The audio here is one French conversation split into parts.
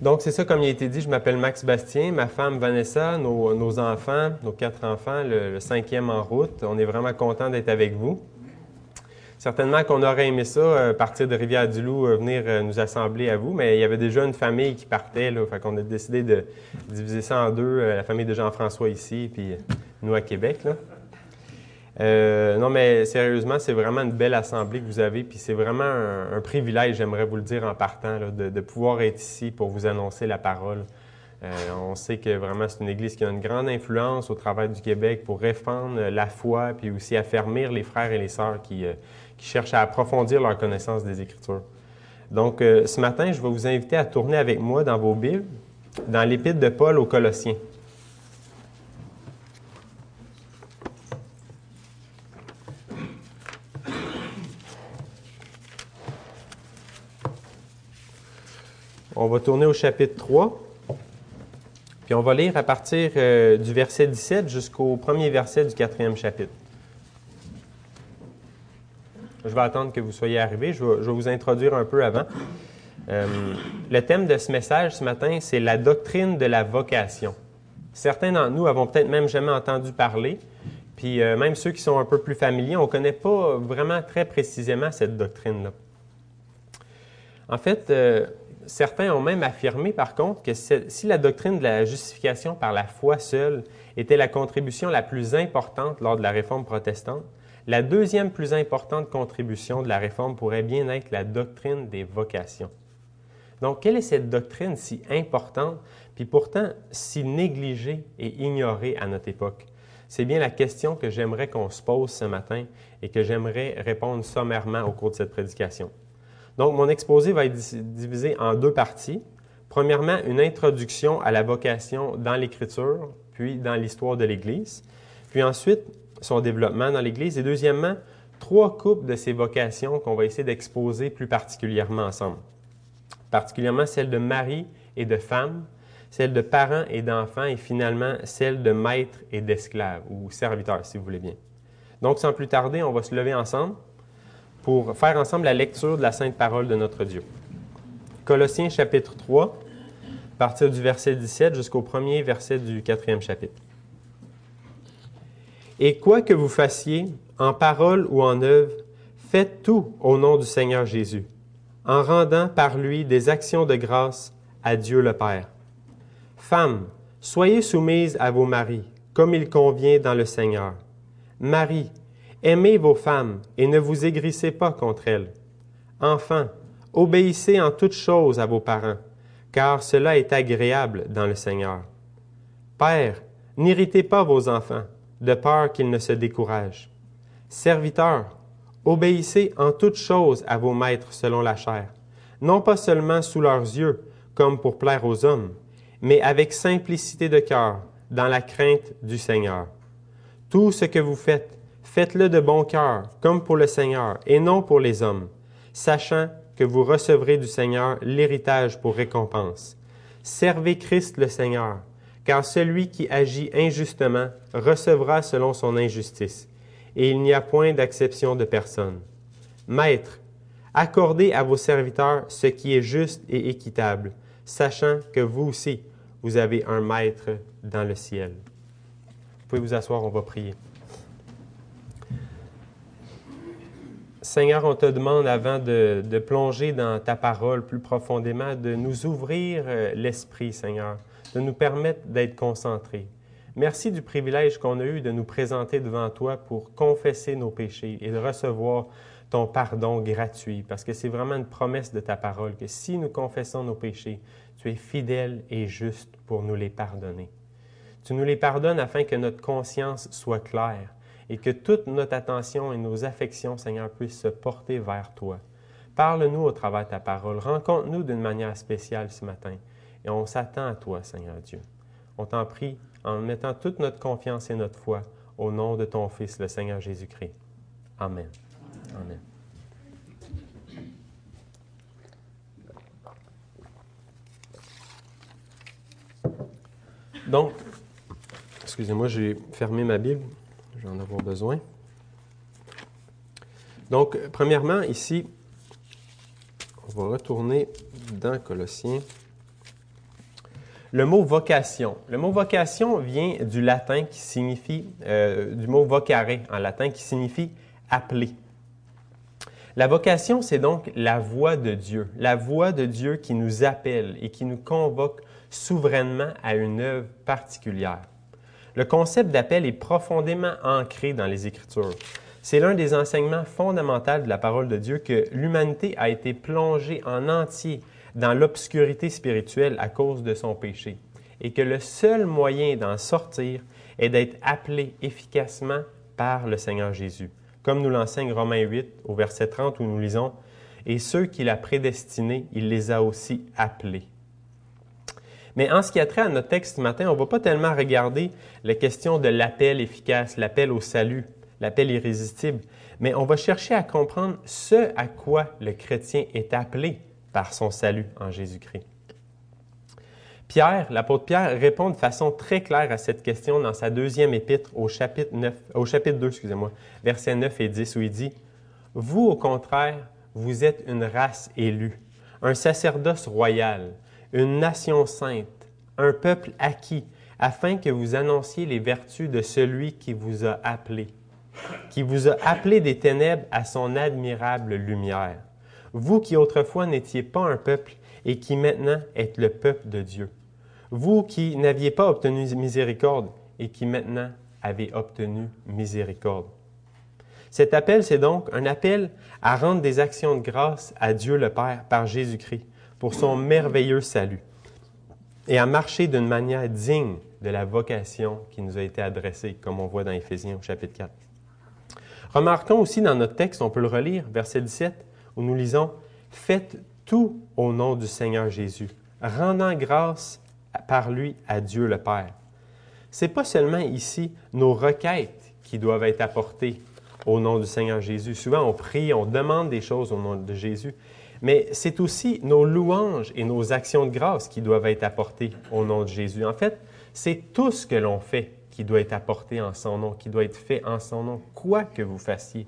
Donc, c'est ça, comme il a été dit, je m'appelle Max Bastien, ma femme Vanessa, nos, enfants, nos quatre enfants, le, cinquième en route. On est vraiment content d'être avec vous. Certainement qu'on aurait aimé ça, euh, partir de Rivière-du-Loup, euh, venir euh, nous assembler à vous, mais il y avait déjà une famille qui partait, là, fait qu'on a décidé de diviser ça en deux, la famille de Jean-François ici, puis nous à Québec. Euh, non, mais sérieusement, c'est vraiment une belle assemblée que vous avez, puis c'est vraiment un, privilège, j'aimerais vous le dire en partant, de, pouvoir être ici pour vous annoncer la parole. Euh, on sait que vraiment c'est une Église qui a une grande influence au travers du Québec pour répandre la foi, puis aussi affermir les frères et les sœurs qui, euh, cherchent à approfondir leur connaissance des Écritures. Donc, ce matin, je vais vous inviter à tourner avec moi dans vos Bibles, dans l'Épître de Paul aux Colossiens. On va tourner au chapitre 3. Puis on va lire à partir euh, du verset 17 jusqu'au premier verset du quatrième chapitre. Je vais attendre que vous soyez arrivés. Je vais, vous introduire un peu avant. Euh, le thème de ce message ce matin, c'est la doctrine de la vocation. Certains d'entre nous avons peut-être même jamais entendu parler. Puis euh, même ceux qui sont un peu plus familiers, on ne connaît pas vraiment très précisément cette doctrine-là. En fait, certains ont même affirmé, par contre, que si la doctrine de la justification par la foi seule était la contribution la plus importante lors de la réforme protestante, la deuxième plus importante contribution de la réforme pourrait bien être la doctrine des vocations. Donc, quelle est cette doctrine si importante, puis pourtant si négligée et ignorée à notre époque? C'est bien la question que j'aimerais qu'on se pose ce matin et que j'aimerais répondre sommairement au cours de cette prédication. Donc, mon exposé va être divisé en deux parties. Premièrement, une introduction à la vocation dans l'Écriture, puis dans l'histoire de l'Église. Puis ensuite, son développement dans l'Église. Et deuxièmement, trois coupes de ces vocations qu'on va essayer d'exposer plus particulièrement ensemble. Particulièrement celle de mari et de femme, celle de parents et d'enfants, et finalement celle de maître et d'esclaves, ou serviteurs, si vous voulez bien. Donc, sans plus tarder, on va se lever ensemble pour faire ensemble la lecture de la sainte parole de notre Dieu. Colossiens chapitre 3, à partir du verset 17 jusqu'au premier verset du quatrième chapitre. Et quoi que vous fassiez, en parole ou en œuvre, faites tout au nom du Seigneur Jésus, en rendant par lui des actions de grâce à Dieu le Père. Femmes, soyez soumises à vos maris, comme il convient dans le Seigneur. Marie, Aimez vos femmes et ne vous aigrissez pas contre elles. Enfants, obéissez en toutes choses à vos parents, car cela est agréable dans le Seigneur. Père, n'irritez pas vos enfants, de peur qu'ils ne se découragent. Serviteurs, obéissez en toutes choses à vos maîtres selon la chair, non pas seulement sous leurs yeux, comme pour plaire aux hommes, mais avec simplicité de cœur, dans la crainte du Seigneur. Tout ce que vous faites, Faites-le de bon cœur, comme pour le Seigneur, et non pour les hommes, sachant que vous recevrez du Seigneur l'héritage pour récompense. Servez Christ le Seigneur, car celui qui agit injustement recevra selon son injustice, et il n'y a point d'acception de personne. Maître, accordez à vos serviteurs ce qui est juste et équitable, sachant que vous aussi, vous avez un Maître dans le ciel. Vous pouvez vous asseoir, on va prier. Seigneur, on te demande avant de, plonger dans ta parole plus profondément, de nous ouvrir euh, l'esprit, Seigneur, de nous permettre d'être concentrés. Merci du privilège qu'on a eu de nous présenter devant toi pour confesser nos péchés et de recevoir ton pardon gratuit, parce que c'est vraiment une promesse de ta parole, que si nous confessons nos péchés, tu es fidèle et juste pour nous les pardonner. Tu nous les pardonnes afin que notre conscience soit claire et que toute notre attention et nos affections, Seigneur, puissent se porter vers toi. Parle-nous au travers de ta parole. Rencontre-nous d'une manière spéciale ce matin. Et on s'attend à toi, Seigneur Dieu. On t'en prie en mettant toute notre confiance et notre foi au nom de ton Fils, le Seigneur Jésus-Christ. Amen. Amen. Donc, excusez-moi, j'ai fermé ma Bible en avoir besoin. Donc, premièrement, ici, on va retourner dans Colossiens. le mot vocation. Le mot vocation vient du latin qui signifie, euh, du mot vocare en latin qui signifie appeler. La vocation, c'est donc la voix de Dieu, la voix de Dieu qui nous appelle et qui nous convoque souverainement à une œuvre particulière. Le concept d'appel est profondément ancré dans les Écritures. C'est l'un des enseignements fondamentaux de la parole de Dieu que l'humanité a été plongée en entier dans l'obscurité spirituelle à cause de son péché et que le seul moyen d'en sortir est d'être appelé efficacement par le Seigneur Jésus comme nous l'enseigne Romains 8 au verset 30 où nous lisons, Et ceux qu'il a prédestinés, il les a aussi appelés. Mais en ce qui a trait à notre texte ce matin, on ne va pas tellement regarder la question de l'appel efficace, l'appel au salut, l'appel irrésistible, mais on va chercher à comprendre ce à quoi le chrétien est appelé par son salut en Jésus-Christ. Pierre, l'apôtre Pierre, répond de façon très claire à cette question dans sa deuxième épître au chapitre, 9, au chapitre 2, excusez-moi, versets 9 et 10, où il dit Vous, au contraire, vous êtes une race élue, un sacerdoce royal, une nation sainte, un peuple acquis, afin que vous annonciez les vertus de celui qui vous a appelé, qui vous a appelé des ténèbres à son admirable lumière. Vous qui autrefois n'étiez pas un peuple, et qui maintenant êtes le peuple de Dieu. Vous qui n'aviez pas obtenu miséricorde et qui maintenant avez obtenu miséricorde. Cet appel, c'est donc un appel à rendre des actions de grâce à Dieu le Père par Jésus-Christ pour son merveilleux salut et à marcher d'une manière digne de la vocation qui nous a été adressée, comme on voit dans Éphésiens au chapitre 4. Remarquons aussi dans notre texte, on peut le relire, verset 17, où nous lisons Faites tout au nom du Seigneur Jésus, rendant grâce par lui à Dieu le Père. Ce n'est pas seulement ici nos requêtes qui doivent être apportées au nom du Seigneur Jésus. Souvent, on prie, on demande des choses au nom de Jésus, mais c'est aussi nos louanges et nos actions de grâce qui doivent être apportées au nom de Jésus. En fait, c'est tout ce que l'on fait qui doit être apporté en son nom, qui doit être fait en son nom, quoi que vous fassiez.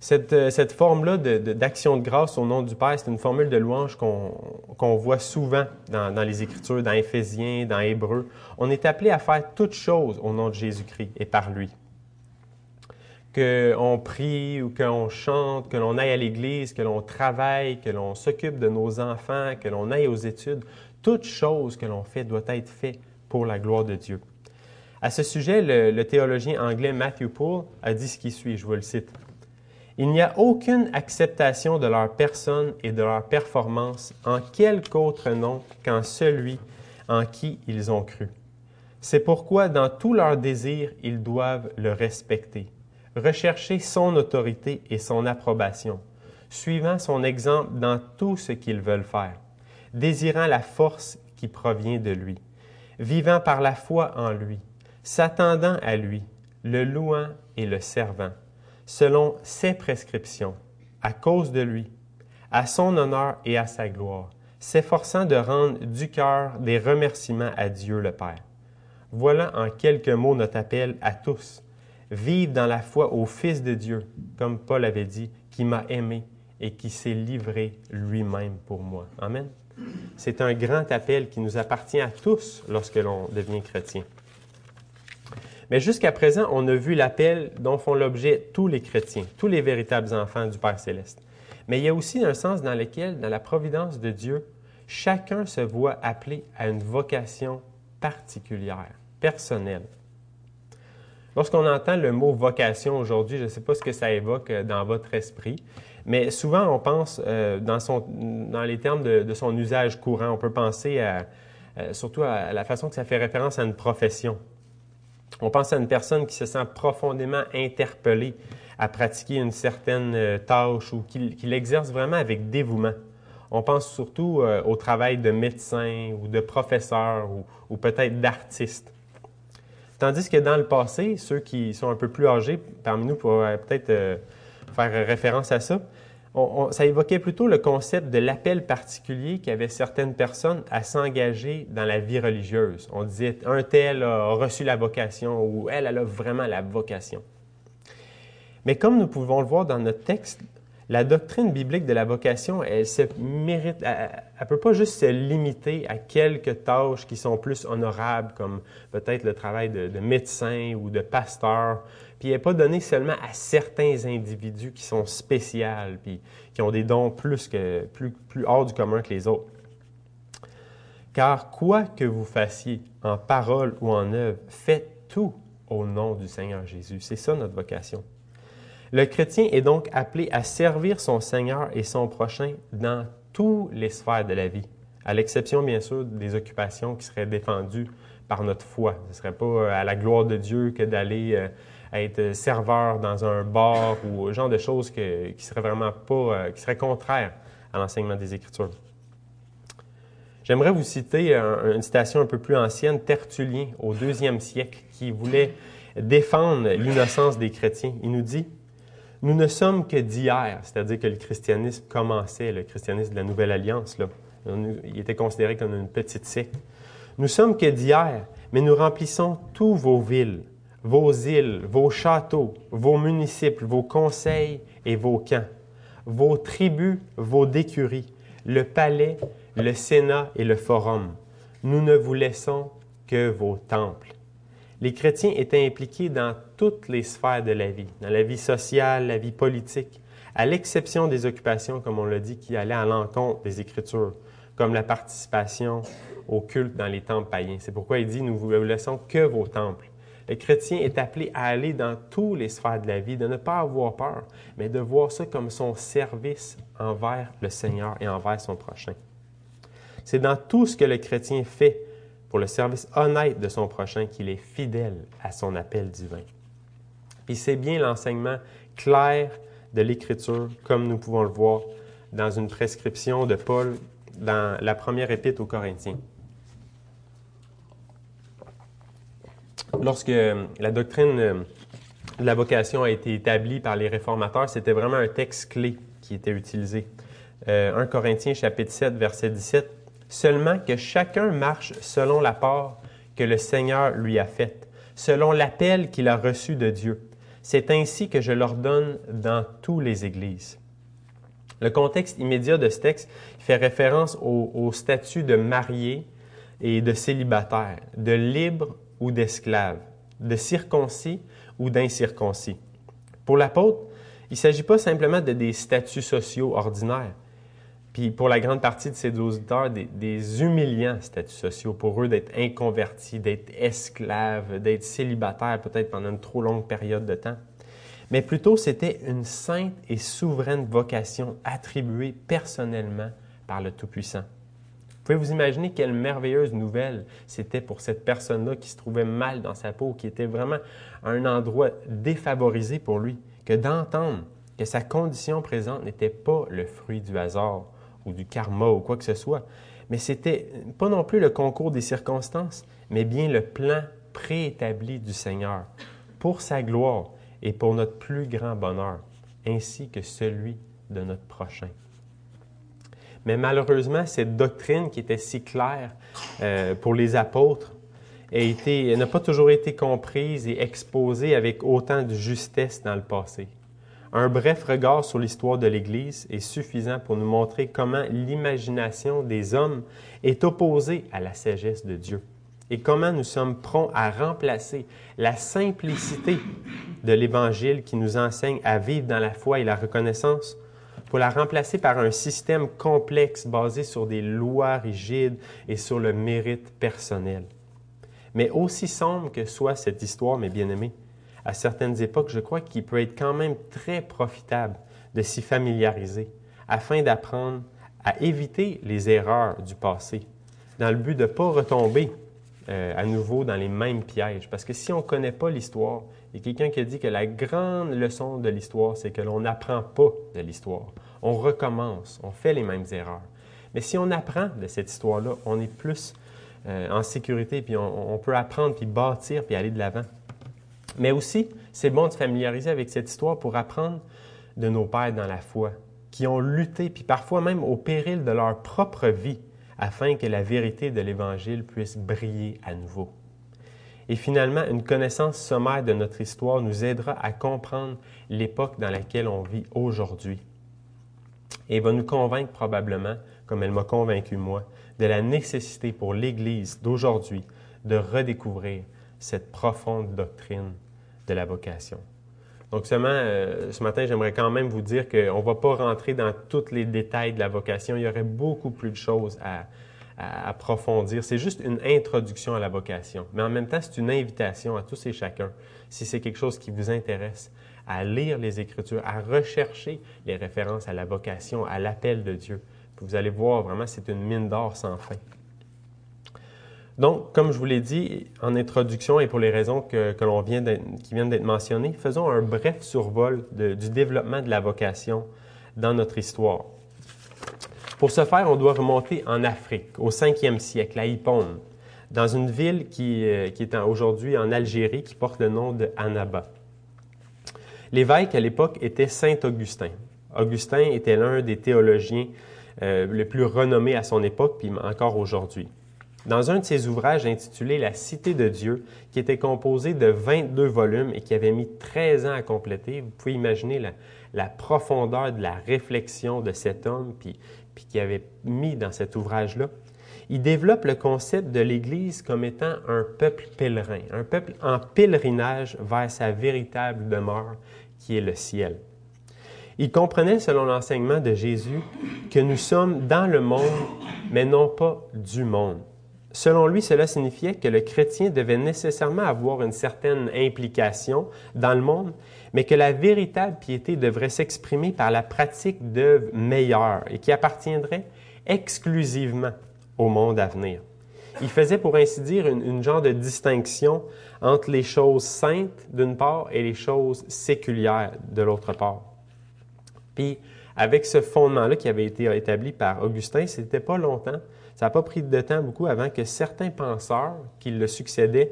Cette, euh, cette forme-là d'action de, grâce au nom du Père, c'est une formule de louange qu'on voit souvent dans, dans, les Écritures, dans Éphésiens, dans Hébreux. On est appelé à faire toutes choses au nom de Jésus-Christ et par lui. Qu'on prie ou qu'on chante, que l'on aille à l'Église, que l'on travaille, que l'on s'occupe de nos enfants, que l'on aille aux études, toute chose que l'on fait doit être faite pour la gloire de Dieu. À ce sujet, le, le théologien anglais Matthew Poole a dit ce qui suit, je vous le cite. Il n'y a aucune acceptation de leur personne et de leur performance en quelque autre nom qu'en celui en qui ils ont cru. C'est pourquoi dans tous leurs désirs, ils doivent le respecter, rechercher son autorité et son approbation, suivant son exemple dans tout ce qu'ils veulent faire, désirant la force qui provient de lui, vivant par la foi en lui, s'attendant à lui, le louant et le servant selon ses prescriptions, à cause de lui, à son honneur et à sa gloire, s'efforçant de rendre du cœur des remerciements à Dieu le Père. Voilà en quelques mots notre appel à tous. Vive dans la foi au Fils de Dieu, comme Paul avait dit, qui m'a aimé et qui s'est livré lui-même pour moi. Amen. C'est un grand appel qui nous appartient à tous lorsque l'on devient chrétien. Mais jusqu'à présent, on a vu l'appel dont font l'objet tous les chrétiens, tous les véritables enfants du Père céleste. Mais il y a aussi un sens dans lequel, dans la providence de Dieu, chacun se voit appelé à une vocation particulière, personnelle. Lorsqu'on entend le mot vocation aujourd'hui, je ne sais pas ce que ça évoque euh, dans votre esprit, mais souvent on pense euh, dans, son, dans, les termes de, son usage courant. On peut penser à, euh, surtout à la façon que ça fait référence à une profession. On pense à une personne qui se sent profondément interpellée à pratiquer une certaine euh, tâche ou qui, l'exerce vraiment avec dévouement. On pense surtout euh, au travail de médecin ou de professeur ou, peut-être d'artiste. Tandis que dans le passé, ceux qui sont un peu plus âgés parmi nous pourraient peut-être euh, faire référence à ça, ça évoquait plutôt le concept de l'appel particulier qu'avaient certaines personnes à s'engager dans la vie religieuse. On disait un tel a reçu la vocation ou elle, elle a vraiment la vocation. Mais comme nous pouvons le voir dans notre texte, la doctrine biblique de la vocation, elle se mérite, elle, peut pas juste se limiter à quelques tâches qui sont plus honorables, comme peut-être le travail de, médecin ou de pasteur, puis elle n'est pas donnée seulement à certains individus qui sont spéciaux, puis qui ont des dons plus, que, plus, plus hors du commun que les autres. Car quoi que vous fassiez, en parole ou en œuvre, faites tout au nom du Seigneur Jésus. C'est ça notre vocation. Le chrétien est donc appelé à servir son Seigneur et son prochain dans toutes les sphères de la vie, à l'exception bien sûr des occupations qui seraient défendues par notre foi. Ce ne serait pas euh, à la gloire de Dieu que d'aller euh, être serveur dans un bar ou ce genre de choses qui seraient vraiment pas, euh, qui seraient contraires à l'enseignement des Écritures. J'aimerais vous citer une citation un peu plus ancienne, Tertullien, au deuxième siècle, qui voulait défendre l'innocence des chrétiens. Il nous dit nous ne sommes que d'hier, c'est-à-dire que le christianisme commençait, le christianisme de la Nouvelle Alliance, là. il était considéré comme une petite secte. Nous sommes que d'hier, mais nous remplissons tous vos villes, vos îles, vos châteaux, vos municipes, vos conseils et vos camps, vos tribus, vos décuries, le palais, le sénat et le forum. Nous ne vous laissons que vos temples les chrétiens étaient impliqués dans toutes les sphères de la vie, dans la vie sociale, la vie politique, à l'exception des occupations, comme on l'a dit, qui allaient à l'encontre des Écritures, comme la participation au culte dans les temples païens. C'est pourquoi il dit, nous vous laissons que vos temples. Le chrétien est appelé à aller dans toutes les sphères de la vie, de ne pas avoir peur, mais de voir ça comme son service envers le Seigneur et envers son prochain. C'est dans tout ce que le chrétien fait pour le service honnête de son prochain qu'il est fidèle à son appel divin. Puis c'est bien l'enseignement clair de l'Écriture, comme nous pouvons le voir dans une prescription de Paul dans la première épître aux Corinthiens. Lorsque la doctrine de la vocation a été établie par les réformateurs, c'était vraiment un texte clé qui était utilisé. 1 euh, Corinthiens chapitre 7, verset 17 seulement que chacun marche selon la part que le Seigneur lui a faite, selon l'appel qu'il a reçu de Dieu. C'est ainsi que je l'ordonne dans toutes les églises. Le contexte immédiat de ce texte fait référence au, statut de marié et de célibataire, de libre ou d'esclave, de circoncis ou d'incirconcis. Pour l'apôtre, il ne s'agit pas simplement de des statuts sociaux ordinaires, puis pour la grande partie de ces auditeurs, des, des humiliants statuts sociaux pour eux d'être inconvertis, d'être esclaves, d'être célibataires peut-être pendant une trop longue période de temps. Mais plutôt, c'était une sainte et souveraine vocation attribuée personnellement par le Tout-Puissant. Vous pouvez vous imaginer quelle merveilleuse nouvelle c'était pour cette personne-là qui se trouvait mal dans sa peau, qui était vraiment à un endroit défavorisé pour lui, que d'entendre que sa condition présente n'était pas le fruit du hasard, ou du karma ou quoi que ce soit. Mais c'était pas non plus le concours des circonstances, mais bien le plan préétabli du Seigneur pour sa gloire et pour notre plus grand bonheur, ainsi que celui de notre prochain. Mais malheureusement, cette doctrine qui était si claire euh, pour les apôtres n'a pas toujours été comprise et exposée avec autant de justesse dans le passé. Un bref regard sur l'histoire de l'Église est suffisant pour nous montrer comment l'imagination des hommes est opposée à la sagesse de Dieu et comment nous sommes prompts à remplacer la simplicité de l'Évangile qui nous enseigne à vivre dans la foi et la reconnaissance pour la remplacer par un système complexe basé sur des lois rigides et sur le mérite personnel. Mais aussi sombre que soit cette histoire, mes bien-aimés, à certaines époques, je crois qu'il peut être quand même très profitable de s'y familiariser afin d'apprendre à éviter les erreurs du passé, dans le but de ne pas retomber euh, à nouveau dans les mêmes pièges. Parce que si on ne connaît pas l'histoire, il y a quelqu'un qui a dit que la grande leçon de l'histoire, c'est que l'on n'apprend pas de l'histoire. On recommence, on fait les mêmes erreurs. Mais si on apprend de cette histoire-là, on est plus euh, en sécurité, puis on, on peut apprendre, puis bâtir, puis aller de l'avant. Mais aussi, c'est bon de se familiariser avec cette histoire pour apprendre de nos pères dans la foi, qui ont lutté, puis parfois même au péril de leur propre vie, afin que la vérité de l'Évangile puisse briller à nouveau. Et finalement, une connaissance sommaire de notre histoire nous aidera à comprendre l'époque dans laquelle on vit aujourd'hui. et va nous convaincre probablement, comme elle m'a convaincu moi, de la nécessité pour l'Église d'aujourd'hui de redécouvrir cette profonde doctrine de la vocation. Donc seulement, euh, ce matin, j'aimerais quand même vous dire qu'on ne va pas rentrer dans tous les détails de la vocation. Il y aurait beaucoup plus de choses à, approfondir. C'est juste une introduction à la vocation. Mais en même temps, c'est une invitation à tous et chacun, si c'est quelque chose qui vous intéresse, à lire les Écritures, à rechercher les références à la vocation, à l'appel de Dieu. vous allez voir, vraiment, c'est une mine d'or sans fin. Donc, comme je vous l'ai dit en introduction et pour les raisons que, vient qui viennent d'être mentionnées, faisons un bref survol du développement de la vocation dans notre histoire. Pour ce faire, on doit remonter en Afrique, au 5e siècle, à Hippone, dans une ville qui, euh, est aujourd'hui en Algérie, qui porte le nom de Annaba. L'évêque à l'époque était Saint Augustin. Augustin était l'un des théologiens euh, les plus renommés à son époque, puis encore aujourd'hui. Dans un de ses ouvrages intitulé La Cité de Dieu, qui était composé de 22 volumes et qui avait mis 13 ans à compléter, vous pouvez imaginer la, profondeur de la réflexion de cet homme, puis, puis qui avait mis dans cet ouvrage-là. Il développe le concept de l'Église comme étant un peuple pèlerin, un peuple en pèlerinage vers sa véritable demeure, qui est le ciel. Il comprenait, selon l'enseignement de Jésus, que nous sommes dans le monde, mais non pas du monde. Selon lui, cela signifiait que le chrétien devait nécessairement avoir une certaine implication dans le monde, mais que la véritable piété devrait s'exprimer par la pratique d'œuvres meilleures et qui appartiendraient exclusivement au monde à venir. Il faisait, pour ainsi dire, une, genre de distinction entre les choses saintes d'une part et les choses séculières de l'autre part. Puis, avec ce fondement-là qui avait été établi par Augustin, ce n'était pas longtemps ça n'a pas pris de temps beaucoup avant que certains penseurs qui le succédaient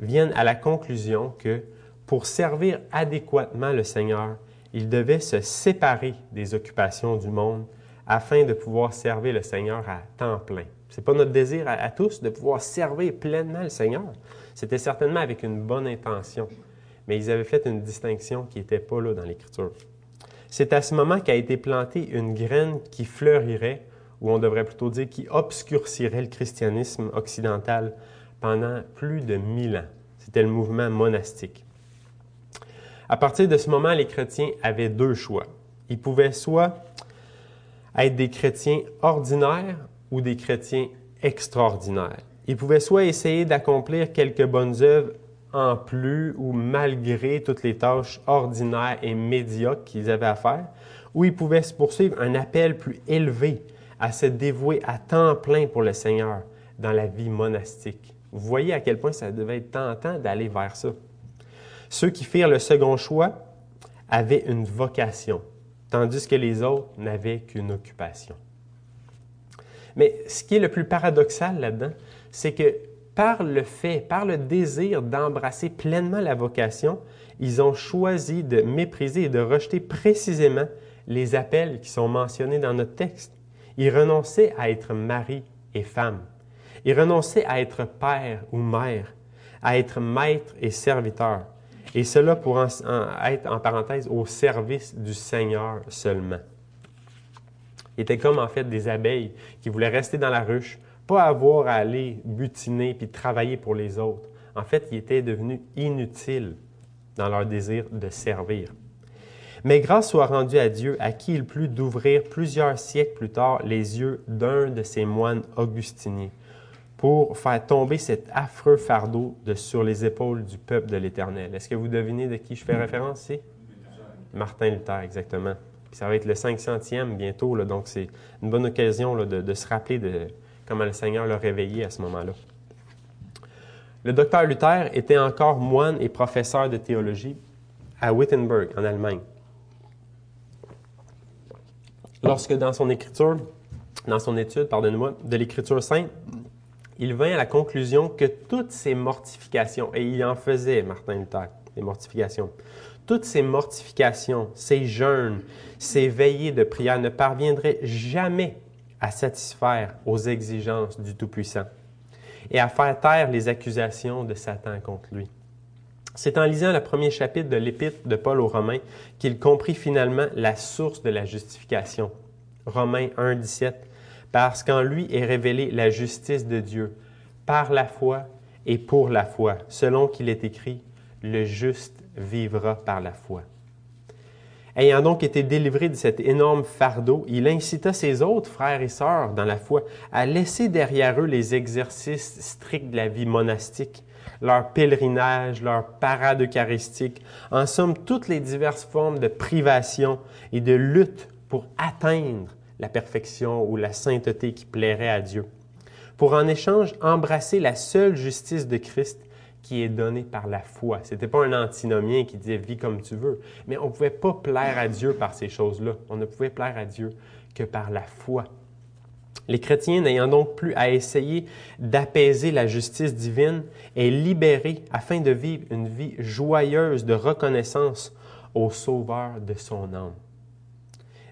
viennent à la conclusion que pour servir adéquatement le Seigneur, il devait se séparer des occupations du monde afin de pouvoir servir le Seigneur à temps plein. Ce n'est pas notre désir à, à, tous de pouvoir servir pleinement le Seigneur. C'était certainement avec une bonne intention, mais ils avaient fait une distinction qui n'était pas là dans l'Écriture. C'est à ce moment qu'a été plantée une graine qui fleurirait ou on devrait plutôt dire qui obscurcirait le christianisme occidental pendant plus de mille ans. C'était le mouvement monastique. À partir de ce moment, les chrétiens avaient deux choix. Ils pouvaient soit être des chrétiens ordinaires ou des chrétiens extraordinaires. Ils pouvaient soit essayer d'accomplir quelques bonnes œuvres en plus ou malgré toutes les tâches ordinaires et médiocres qu'ils avaient à faire, ou ils pouvaient se poursuivre un appel plus élevé à se dévouer à temps plein pour le Seigneur dans la vie monastique. Vous voyez à quel point ça devait être tentant d'aller vers ça. Ceux qui firent le second choix avaient une vocation, tandis que les autres n'avaient qu'une occupation. Mais ce qui est le plus paradoxal là-dedans, c'est que par le fait, par le désir d'embrasser pleinement la vocation, ils ont choisi de mépriser et de rejeter précisément les appels qui sont mentionnés dans notre texte. Il renonçait à être mari et femme. Il renonçait à être père ou mère, à être maître et serviteur. Et cela pour être, en parenthèse, au service du Seigneur seulement. Il était comme en fait des abeilles qui voulaient rester dans la ruche, pas avoir à aller butiner puis travailler pour les autres. En fait, ils étaient devenus inutiles dans leur désir de servir. Mais grâce soit rendue à Dieu, à qui il plut d'ouvrir plusieurs siècles plus tard les yeux d'un de ses moines augustiniens, pour faire tomber cet affreux fardeau de sur les épaules du peuple de l'Éternel. Est-ce que vous devinez de qui je fais référence? Ici? Martin Luther, exactement. ça va être le 500e bientôt, donc c'est une bonne occasion de, de, se rappeler de comment le Seigneur l'a réveillé à ce moment-là. Le docteur Luther était encore moine et professeur de théologie à Wittenberg, en Allemagne lorsque dans son écriture, dans son étude, pardonnez-moi, de l'écriture sainte, il vint à la conclusion que toutes ces mortifications, et il en faisait, Martin Luther, des mortifications, toutes ces mortifications, ces jeûnes, ces veillées de prière ne parviendraient jamais à satisfaire aux exigences du Tout-Puissant et à faire taire les accusations de Satan contre lui. C'est en lisant le premier chapitre de l'Épître de Paul aux Romains qu'il comprit finalement la source de la justification Romains 1, 17, parce qu'en lui est révélée la justice de Dieu, par la foi et pour la foi, selon qu'il est écrit, le juste vivra par la foi. Ayant donc été délivré de cet énorme fardeau, il incita ses autres frères et sœurs dans la foi à laisser derrière eux les exercices stricts de la vie monastique, leur pèlerinage, leur parade eucharistique, en somme toutes les diverses formes de privation et de lutte pour atteindre la perfection ou la sainteté qui plairait à Dieu, pour en échange embrasser la seule justice de Christ qui est donnée par la foi. Ce n'était pas un antinomien qui disait vis comme tu veux, mais on ne pouvait pas plaire à Dieu par ces choses-là. On ne pouvait plaire à Dieu que par la foi. Les chrétiens, n'ayant donc plus à essayer d'apaiser la justice divine, est libérés afin de vivre une vie joyeuse de reconnaissance au Sauveur de son âme.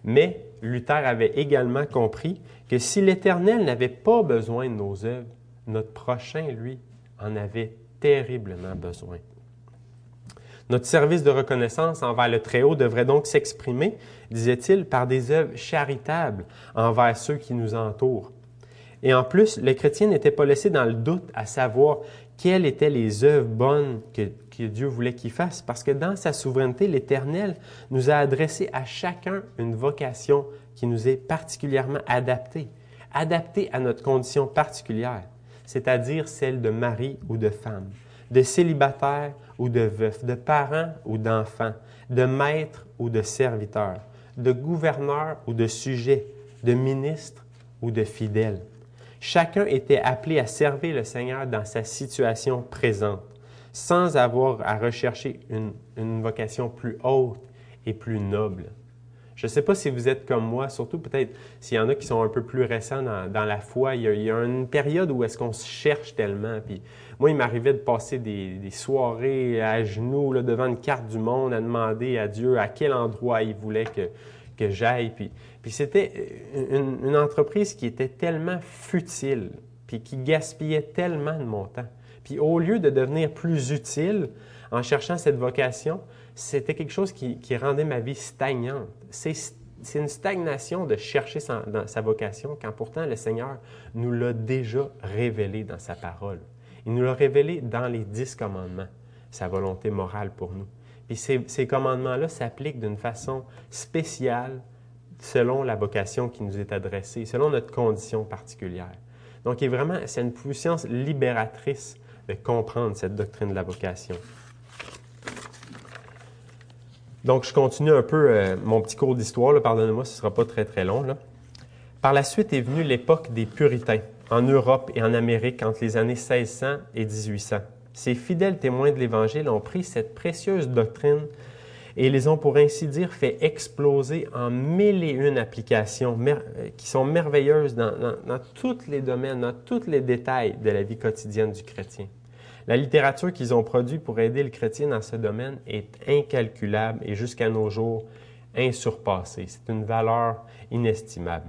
Mais Luther avait également compris que si l'Éternel n'avait pas besoin de nos œuvres, notre prochain, lui, en avait terriblement besoin. Notre service de reconnaissance envers le Très-Haut devrait donc s'exprimer, disait-il, par des œuvres charitables envers ceux qui nous entourent. Et en plus, le chrétien n'était pas laissé dans le doute à savoir quelles étaient les œuvres bonnes que, Dieu voulait qu'il fasse, parce que dans sa souveraineté, l'Éternel nous a adressé à chacun une vocation qui nous est particulièrement adaptée, adaptée à notre condition particulière, c'est-à-dire celle de mari ou de femme, de célibataire ou de veuf, de parent ou d'enfant, de maître ou de serviteur, de gouverneur ou de sujet, de ministre ou de fidèle. Chacun était appelé à servir le Seigneur dans sa situation présente, sans avoir à rechercher une, une vocation plus haute et plus noble. Je ne sais pas si vous êtes comme moi, surtout peut-être s'il y en a qui sont un peu plus récents dans, la foi. Il y, a, une période où est-ce qu'on se cherche tellement. Moi, il m'arrivait de passer des, soirées à genoux devant une carte du monde à demander à Dieu à quel endroit il voulait que, que j'aille. Puis, c'était une, une, entreprise qui était tellement futile, puis qui gaspillait tellement de mon temps. Puis au lieu de devenir plus utile en cherchant cette vocation, c'était quelque chose qui, rendait ma vie stagnante. C'est une stagnation de chercher sa, vocation quand pourtant le Seigneur nous l'a déjà révélé dans sa parole. Il nous l'a révélé dans les dix commandements, sa volonté morale pour nous. Puis ces, commandements-là s'appliquent d'une façon spéciale selon la vocation qui nous est adressée, selon notre condition particulière. Donc, est vraiment, c'est une puissance libératrice de comprendre cette doctrine de la vocation. Donc, je continue un peu euh, mon petit cours d'histoire. Pardonnez-moi, ce ne sera pas très, très long. Par la suite est venue l'époque des puritains en Europe et en Amérique entre les années 1600 et 1800. Ces fidèles témoins de l'Évangile ont pris cette précieuse doctrine et les ont, pour ainsi dire, fait exploser en mille et une applications qui sont merveilleuses dans tous les domaines, dans tous les détails de la vie quotidienne du chrétien. La littérature qu'ils ont produite pour aider le chrétien dans ce domaine est incalculable et jusqu'à nos jours insurpassée. C'est une valeur inestimable.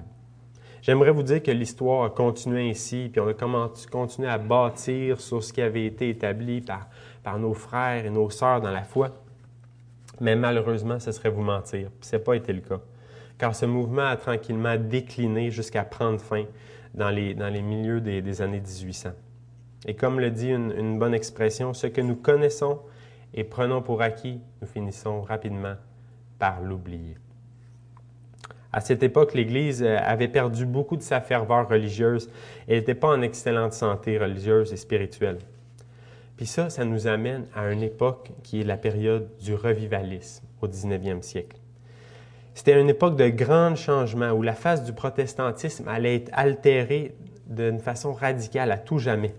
J'aimerais vous dire que l'histoire a continué ainsi, puis on a continué à bâtir sur ce qui avait été établi par, par nos frères et nos sœurs dans la foi. Mais malheureusement, ce serait vous mentir. Ce n'a pas été le cas. Car ce mouvement a tranquillement décliné jusqu'à prendre fin dans les, dans les milieux des, des années 1800. Et comme le dit une, une, bonne expression, ce que nous connaissons et prenons pour acquis, nous finissons rapidement par l'oublier. À cette époque, l'Église euh, avait perdu beaucoup de sa ferveur religieuse et n'était pas en excellente santé religieuse et spirituelle. Puis ça, ça nous amène à une époque qui est la période du revivalisme au 19e siècle. C'était une époque de grands changements où la face du protestantisme allait être altérée d'une façon radicale à tout jamais.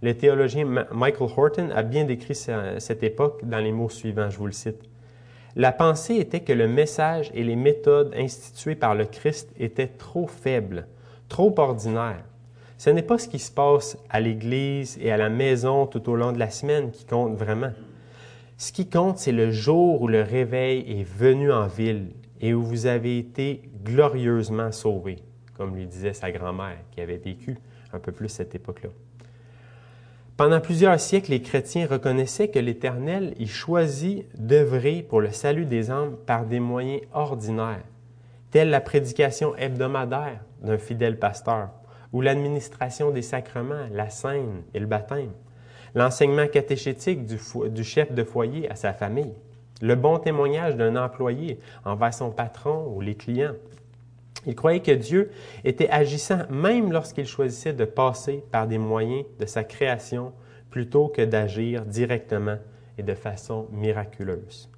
Le théologien Michael Horton a bien décrit cette époque dans les mots suivants, je vous le cite. La pensée était que le message et les méthodes instituées par le Christ étaient trop faibles, trop ordinaires. Ce n'est pas ce qui se passe à l'église et à la maison tout au long de la semaine qui compte vraiment. Ce qui compte, c'est le jour où le réveil est venu en ville et où vous avez été glorieusement sauvé, comme lui disait sa grand-mère qui avait vécu un peu plus cette époque-là. Pendant plusieurs siècles, les chrétiens reconnaissaient que l'Éternel y choisit d'œuvrer pour le salut des âmes par des moyens ordinaires, telle la prédication hebdomadaire d'un fidèle pasteur, ou l'administration des sacrements, la scène et le baptême, l'enseignement catéchétique du, du, chef de foyer à sa famille, le bon témoignage d'un employé envers son patron ou les clients. Il croyait que Dieu était agissant même lorsqu'il choisissait de passer par des moyens de sa création plutôt que d'agir directement et de façon miraculeuse.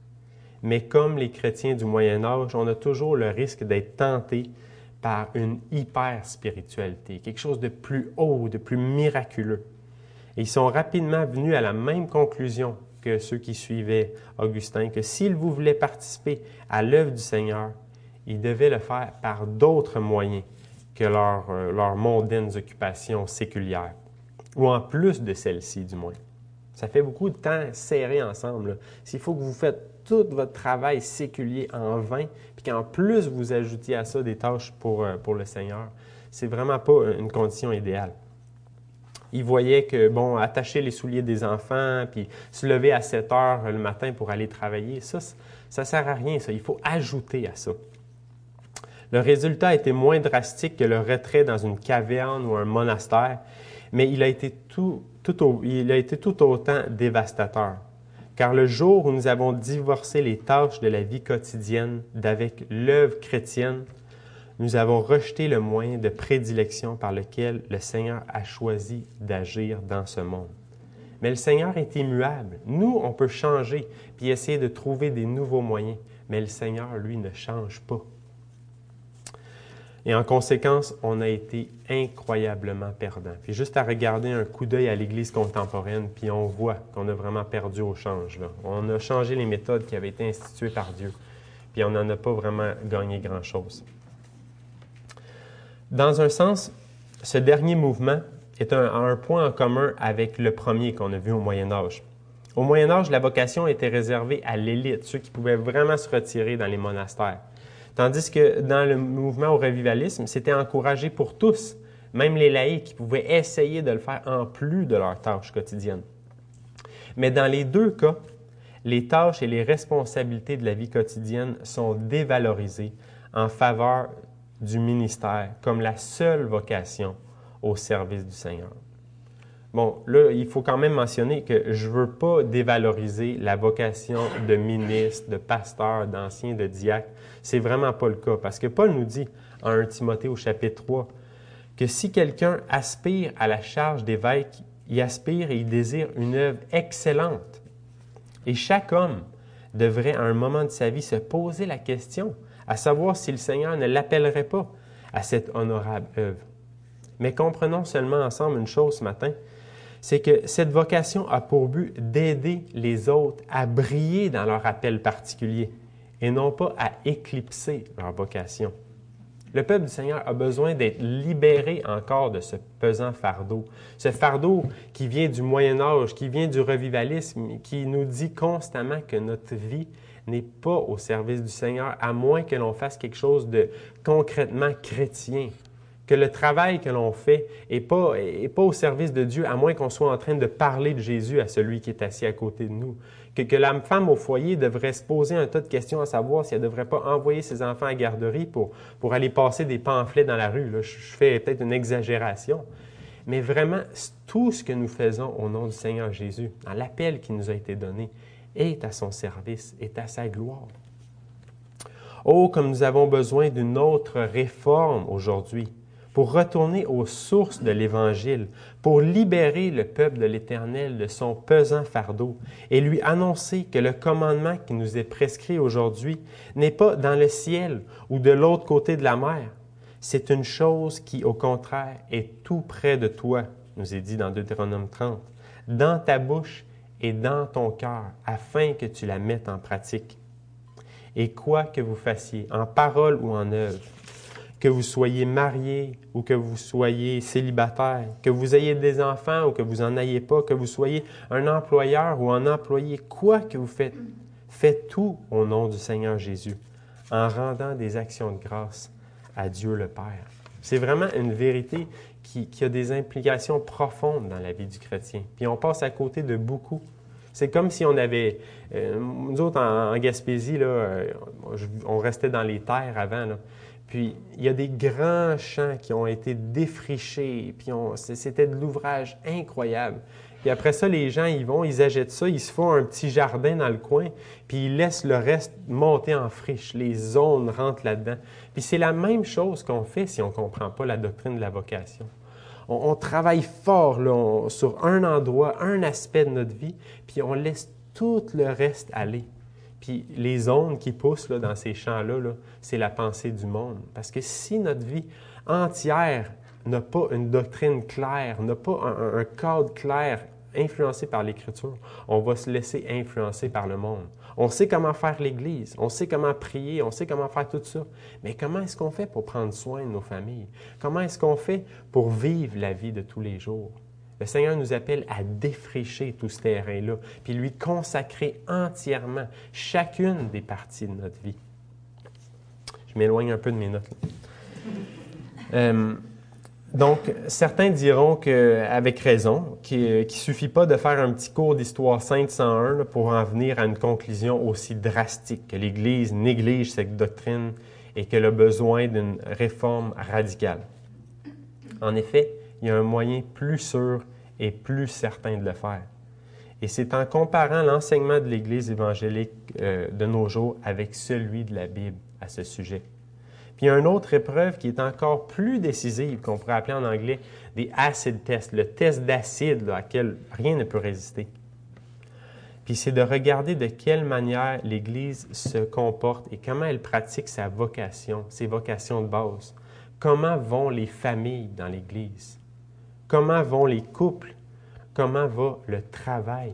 Mais comme les chrétiens du Moyen Âge, on a toujours le risque d'être tenté par une hyper-spiritualité, quelque chose de plus haut, de plus miraculeux. Et ils sont rapidement venus à la même conclusion que ceux qui suivaient Augustin, que s'ils voulaient participer à l'œuvre du Seigneur, ils devaient le faire par d'autres moyens que leurs euh, mondaines occupations séculières, ou en plus de celles-ci du moins. Ça fait beaucoup de temps serré ensemble. S'il faut que vous faites tout votre travail séculier en vain, puis qu'en plus vous ajoutiez à ça des tâches pour, euh, pour le Seigneur, c'est vraiment pas une condition idéale. Il voyait que, bon, attacher les souliers des enfants, puis se lever à 7 heures le matin pour aller travailler, ça, ça ne sert à rien, ça. Il faut ajouter à ça. Le résultat était moins drastique que le retrait dans une caverne ou un monastère, mais il a été tout, tout, il a été tout autant dévastateur. Car le jour où nous avons divorcé les tâches de la vie quotidienne d'avec l'œuvre chrétienne, nous avons rejeté le moyen de prédilection par lequel le Seigneur a choisi d'agir dans ce monde. Mais le Seigneur est immuable. Nous, on peut changer puis essayer de trouver des nouveaux moyens, mais le Seigneur, lui, ne change pas. Et en conséquence, on a été incroyablement perdant. Puis juste à regarder un coup d'œil à l'Église contemporaine, puis on voit qu'on a vraiment perdu au change. On a changé les méthodes qui avaient été instituées par Dieu, puis on n'en a pas vraiment gagné grand-chose. Dans un sens, ce dernier mouvement est un, un point en commun avec le premier qu'on a vu au Moyen Âge. Au Moyen Âge, la vocation était réservée à l'élite, ceux qui pouvaient vraiment se retirer dans les monastères. Tandis que dans le mouvement au revivalisme, c'était encouragé pour tous, même les laïcs qui pouvaient essayer de le faire en plus de leurs tâches quotidiennes. Mais dans les deux cas, les tâches et les responsabilités de la vie quotidienne sont dévalorisées en faveur du ministère comme la seule vocation au service du Seigneur. Bon, là, il faut quand même mentionner que je ne veux pas dévaloriser la vocation de ministre, de pasteur, d'ancien, de diacre. C'est vraiment pas le cas. Parce que Paul nous dit en 1 Timothée au chapitre 3 que si quelqu'un aspire à la charge d'évêque, il aspire et il désire une œuvre excellente. Et chaque homme devrait à un moment de sa vie se poser la question, à savoir si le Seigneur ne l'appellerait pas à cette honorable œuvre. Mais comprenons seulement ensemble une chose ce matin, c'est que cette vocation a pour but d'aider les autres à briller dans leur appel particulier et non pas à éclipser leur vocation. Le peuple du Seigneur a besoin d'être libéré encore de ce pesant fardeau, ce fardeau qui vient du Moyen Âge, qui vient du revivalisme, qui nous dit constamment que notre vie n'est pas au service du Seigneur, à moins que l'on fasse quelque chose de concrètement chrétien, que le travail que l'on fait n'est pas, au service de Dieu, à moins qu'on soit en train de parler de Jésus à celui qui est assis à côté de nous. Que, la femme au foyer devrait se poser un tas de questions à savoir si elle ne devrait pas envoyer ses enfants à garderie pour, pour aller passer des pamphlets dans la rue. Je fais peut-être une exagération. Mais vraiment, tout ce que nous faisons au nom du Seigneur Jésus, dans l'appel qui nous a été donné, est à son service, est à sa gloire. Oh, comme nous avons besoin d'une autre réforme aujourd'hui pour retourner aux sources de l'Évangile, pour libérer le peuple de l'Éternel de son pesant fardeau et lui annoncer que le commandement qui nous est prescrit aujourd'hui n'est pas dans le ciel ou de l'autre côté de la mer. C'est une chose qui, au contraire, est tout près de toi, nous est dit dans Deutéronome 30, dans ta bouche et dans ton cœur, afin que tu la mettes en pratique. Et quoi que vous fassiez, en parole ou en œuvre, que vous soyez marié ou que vous soyez célibataire, que vous ayez des enfants ou que vous n'en ayez pas, que vous soyez un employeur ou un employé, quoi que vous faites, faites tout au nom du Seigneur Jésus, en rendant des actions de grâce à Dieu le Père. C'est vraiment une vérité qui, a des implications profondes dans la vie du chrétien. Puis on passe à côté de beaucoup C'est comme si on avait... Euh, nous autres, en, Gaspésie, là, euh, on restait dans les terres avant. Puis il y a des grands champs qui ont été défrichés, puis c'était de l'ouvrage incroyable. Puis après ça, les gens, ils vont, ils achètent ça, ils se font un petit jardin dans le coin, puis ils laissent le reste monter en friche. Les zones rentrent là-dedans. Puis c'est la même chose qu'on fait si on ne comprend pas la doctrine de la vocation. On, travaille fort sur un endroit, un aspect de notre vie, puis on laisse tout le reste aller. Puis les zones qui poussent dans ces champs-là, c'est la pensée du monde. Parce que si notre vie entière n'a pas une doctrine claire, n'a pas un cadre clair influencé par l'Écriture, on va se laisser influencer par le monde. On sait comment faire l'Église, on sait comment prier, on sait comment faire tout ça. Mais comment est-ce qu'on fait pour prendre soin de nos familles? Comment est-ce qu'on fait pour vivre la vie de tous les jours? Le Seigneur nous appelle à défricher tout ce terrain-là, puis lui consacrer entièrement chacune des parties de notre vie. Je m'éloigne un peu de mes notes. Euh, donc, certains diront avec raison qu'il ne suffit pas de faire un petit cours d'histoire sainte 101 pour en venir à une conclusion aussi drastique, que l'Église néglige cette doctrine et qu'elle a besoin d'une réforme radicale. En effet, il y a un moyen plus sûr et plus certain de le faire. Et c'est en comparant l'enseignement de l'Église évangélique euh, de nos jours avec celui de la Bible à ce sujet. Puis il y a une autre épreuve qui est encore plus décisive, qu'on pourrait appeler en anglais des acid tests, le test d'acide à laquelle rien ne peut résister. Puis c'est de regarder de quelle manière l'Église se comporte et comment elle pratique sa vocation, ses vocations de base. Comment vont les familles dans l'Église? Comment vont les couples? Comment va le travail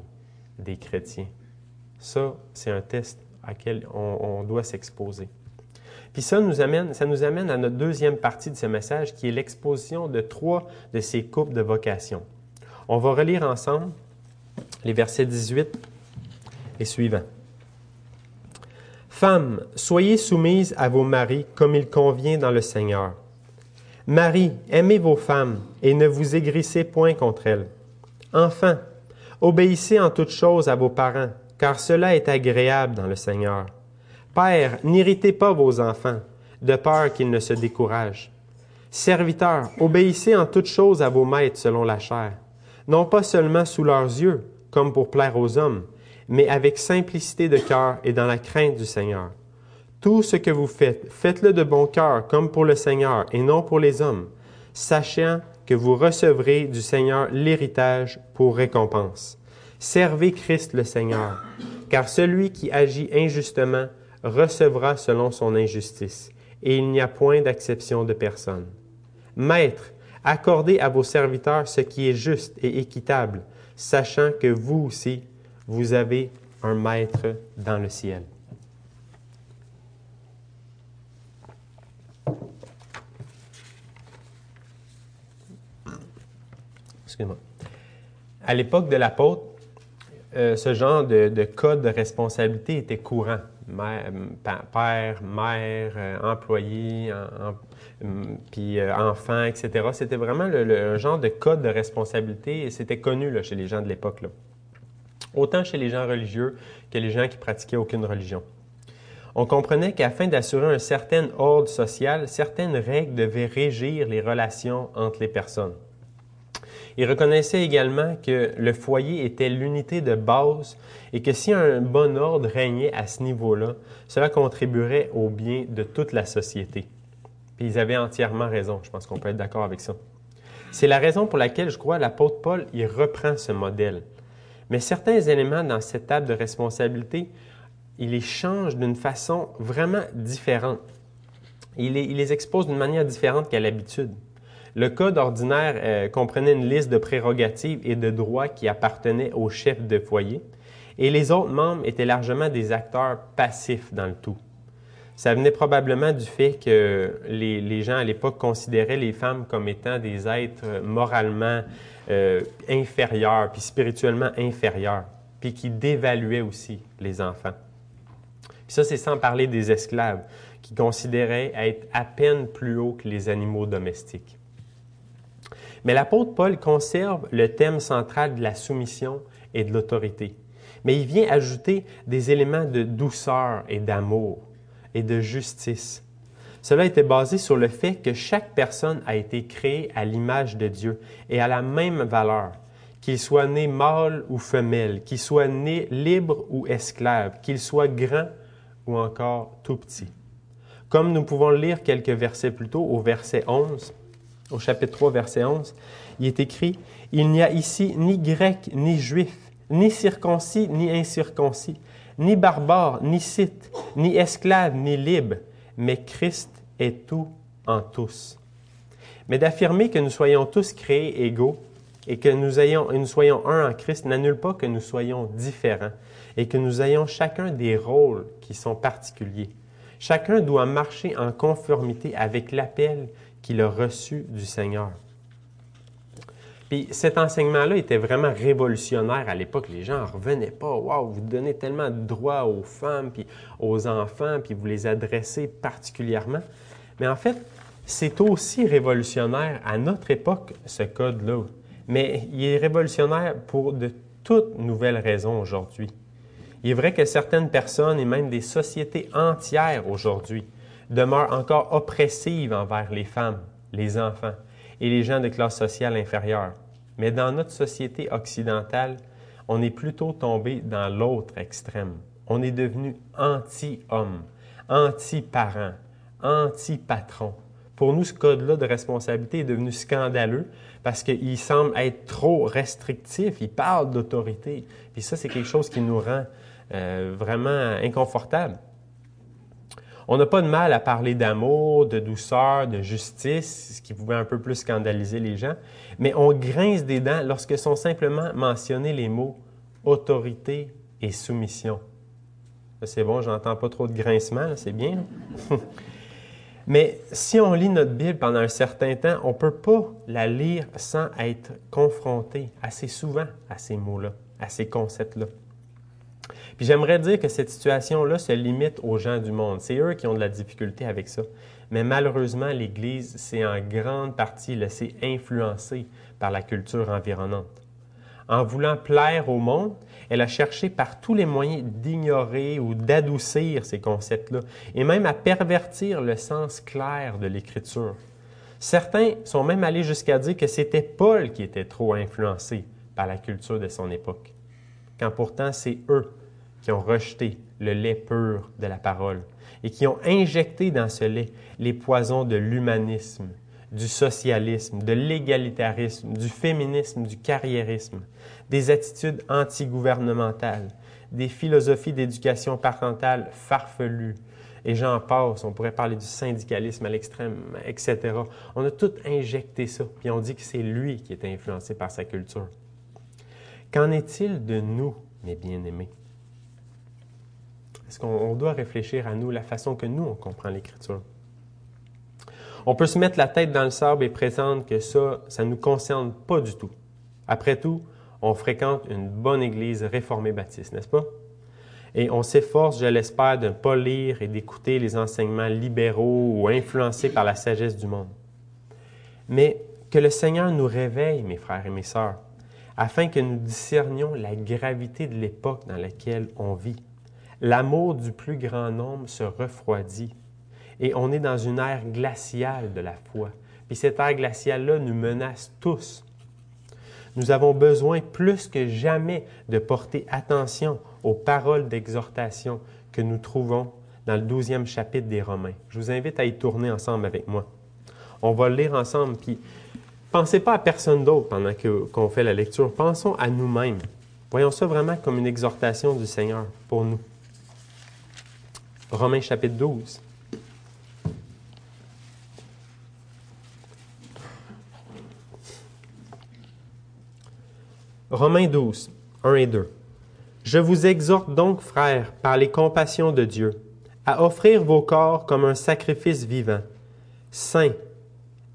des chrétiens? Ça, c'est un test à quel on doit s'exposer. Puis ça nous, amène, ça nous amène à notre deuxième partie de ce message, qui est l'exposition de trois de ces coupes de vocation. On va relire ensemble les versets 18 et suivants. Femmes, soyez soumises à vos maris comme il convient dans le Seigneur. Marie, aimez vos femmes et ne vous aigrissez point contre elles. Enfants, obéissez en toutes choses à vos parents, car cela est agréable dans le Seigneur. Père, n'irritez pas vos enfants, de peur qu'ils ne se découragent. Serviteurs, obéissez en toutes choses à vos maîtres selon la chair, non pas seulement sous leurs yeux, comme pour plaire aux hommes, mais avec simplicité de cœur et dans la crainte du Seigneur. Tout ce que vous faites, faites-le de bon cœur, comme pour le Seigneur, et non pour les hommes, sachant que vous recevrez du Seigneur l'héritage pour récompense. Servez Christ le Seigneur, car celui qui agit injustement recevra selon son injustice, et il n'y a point d'acception de personne. Maître, accordez à vos serviteurs ce qui est juste et équitable, sachant que vous aussi, vous avez un Maître dans le ciel. À l'époque de l'apôtre, euh, ce genre de, de code de responsabilité était courant mère, père, mère, euh, employé, puis euh, enfant, etc. C'était vraiment le, genre de code de responsabilité et c'était connu chez les gens de l'époque. Autant chez les gens religieux que les gens qui pratiquaient aucune religion. On comprenait qu'afin d'assurer un certain ordre social, certaines règles devaient régir les relations entre les personnes. Il reconnaissait également que le foyer était l'unité de base et que si un bon ordre régnait à ce niveau-là, cela contribuerait au bien de toute la société. Puis ils avaient entièrement raison, je pense qu'on peut être d'accord avec ça. C'est la raison pour laquelle je crois l'apôtre Paul il reprend ce modèle. Mais certains éléments dans cette table de responsabilité, il les change d'une façon vraiment différente. Il les expose d'une manière différente qu'à l'habitude. Le code ordinaire euh, comprenait une liste de prérogatives et de droits qui appartenaient au chef de foyer, et les autres membres étaient largement des acteurs passifs dans le tout. Ça venait probablement du fait que les, gens à l'époque considéraient les femmes comme étant des êtres moralement euh, inférieurs, puis spirituellement inférieurs, puis qui dévaluaient aussi les enfants. ça, c'est sans parler des esclaves, qui considéraient être à peine plus hauts que les animaux domestiques. Mais l'apôtre Paul conserve le thème central de la soumission et de l'autorité. mais il vient ajouter des éléments de douceur et d'amour et de justice. Cela était basé sur le fait que chaque personne a été créée à l'image de Dieu et à la même valeur, qu'il soit né mâle ou femelle, qu'il soit né libre ou esclave, qu'il soit grand ou encore tout petit. Comme nous pouvons lire quelques versets plus tôt, au verset 11, au chapitre 3, verset 11, il est écrit, Il n'y a ici ni grec ni juif, ni circoncis ni incirconcis, ni barbare ni scythe, ni esclave ni libre, mais Christ est tout en tous. Mais d'affirmer que nous soyons tous créés égaux et que nous, nous soyons un en Christ n'annule pas que nous soyons différents et que nous ayons chacun des rôles qui sont particuliers. Chacun doit marcher en conformité avec l'appel qu'il a reçu du Seigneur. Puis cet enseignement-là était vraiment révolutionnaire à l'époque. Les gens n'en revenaient pas. Waouh, vous donnez tellement de droits aux femmes, puis aux enfants, puis vous les adressez particulièrement. Mais en fait, c'est aussi révolutionnaire à notre époque, ce code-là. Mais il est révolutionnaire pour de toutes nouvelles raisons aujourd'hui. Il est vrai que certaines personnes et même des sociétés entières aujourd'hui demeurent encore oppressives envers les femmes, les enfants et les gens de classe sociale inférieure. Mais dans notre société occidentale, on est plutôt tombé dans l'autre extrême. On est devenu anti-homme, anti-parent, anti-patron. Pour nous, ce code-là de responsabilité est devenu scandaleux parce qu'il semble être trop restrictif. Il parle d'autorité. Et ça, c'est quelque chose qui nous rend euh, vraiment inconfortable. On n'a pas de mal à parler d'amour, de douceur, de justice, ce qui pouvait un peu plus scandaliser les gens, mais on grince des dents lorsque sont simplement mentionnés les mots autorité et soumission. C'est bon, j'entends pas trop de grincement, c'est bien. Mais si on lit notre Bible pendant un certain temps, on ne peut pas la lire sans être confronté assez souvent à ces mots-là, à ces concepts-là. Puis j'aimerais dire que cette situation-là se limite aux gens du monde. C'est eux qui ont de la difficulté avec ça. Mais malheureusement, l'Église s'est en grande partie laissée influencer par la culture environnante. En voulant plaire au monde, elle a cherché par tous les moyens d'ignorer ou d'adoucir ces concepts-là, et même à pervertir le sens clair de l'Écriture. Certains sont même allés jusqu'à dire que c'était Paul qui était trop influencé par la culture de son époque, quand pourtant c'est eux qui ont rejeté le lait pur de la parole et qui ont injecté dans ce lait les poisons de l'humanisme, du socialisme, de l'égalitarisme, du féminisme, du carriérisme, des attitudes antigouvernementales, des philosophies d'éducation parentale farfelues, et j'en passe, on pourrait parler du syndicalisme à l'extrême, etc. On a tout injecté ça, puis on dit que c'est lui qui est influencé par sa culture. Qu'en est-il de nous, mes bien-aimés? Est-ce qu'on doit réfléchir à nous, la façon que nous, on comprend l'Écriture? On peut se mettre la tête dans le sable et prétendre que ça, ça ne nous concerne pas du tout. Après tout, on fréquente une bonne Église réformée baptiste, n'est-ce pas? Et on s'efforce, je l'espère, de ne pas lire et d'écouter les enseignements libéraux ou influencés par la sagesse du monde. Mais que le Seigneur nous réveille, mes frères et mes sœurs, afin que nous discernions la gravité de l'époque dans laquelle on vit. L'amour du plus grand nombre se refroidit et on est dans une ère glaciale de la foi. Puis cette ère glaciale-là nous menace tous nous avons besoin plus que jamais de porter attention aux paroles d'exhortation que nous trouvons dans le douzième chapitre des Romains. Je vous invite à y tourner ensemble avec moi. On va le lire ensemble, puis pensez pas à personne d'autre pendant qu'on fait la lecture. Pensons à nous-mêmes. Voyons ça vraiment comme une exhortation du Seigneur pour nous. Romains chapitre 12. Romains 12, 1 et 2. Je vous exhorte donc, frères, par les compassions de Dieu, à offrir vos corps comme un sacrifice vivant, saint,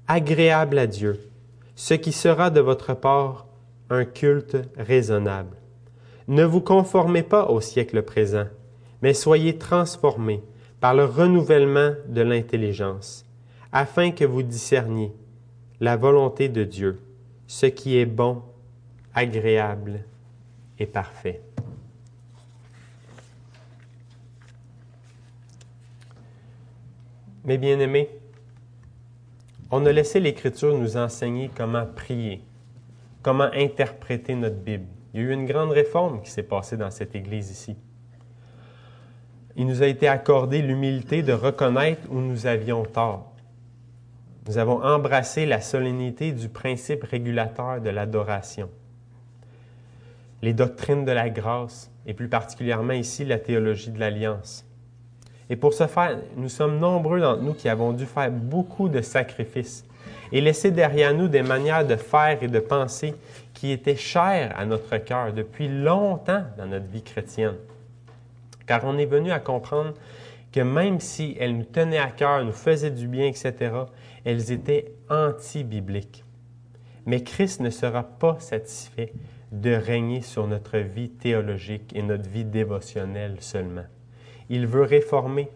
agréable à Dieu, ce qui sera de votre part un culte raisonnable. Ne vous conformez pas au siècle présent, mais soyez transformés par le renouvellement de l'intelligence, afin que vous discerniez la volonté de Dieu, ce qui est bon, agréable et parfait. Mes bien-aimés, on a laissé l'Écriture nous enseigner comment prier, comment interpréter notre Bible. Il y a eu une grande réforme qui s'est passée dans cette Église ici. Il nous a été accordé l'humilité de reconnaître où nous avions tort. Nous avons embrassé la solennité du principe régulateur de l'adoration. Les doctrines de la grâce, et plus particulièrement ici la théologie de l'alliance. Et pour ce faire, nous sommes nombreux d'entre nous qui avons dû faire beaucoup de sacrifices et laisser derrière nous des manières de faire et de penser qui étaient chères à notre cœur depuis longtemps dans notre vie chrétienne. Car on est venu à comprendre que même si elles nous tenaient à cœur, nous faisaient du bien, etc., elles étaient anti-bibliques. Mais Christ ne sera pas satisfait de régner sur notre vie théologique et notre vie dévotionnelle seulement. Il veut réformer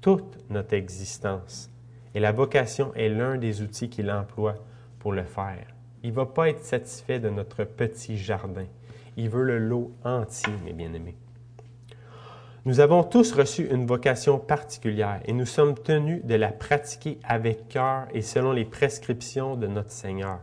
toute notre existence. Et la vocation est l'un des outils qu'il emploie pour le faire. Il ne va pas être satisfait de notre petit jardin. Il veut le lot entier, mes bien-aimés. Nous avons tous reçu une vocation particulière et nous sommes tenus de la pratiquer avec cœur et selon les prescriptions de notre Seigneur,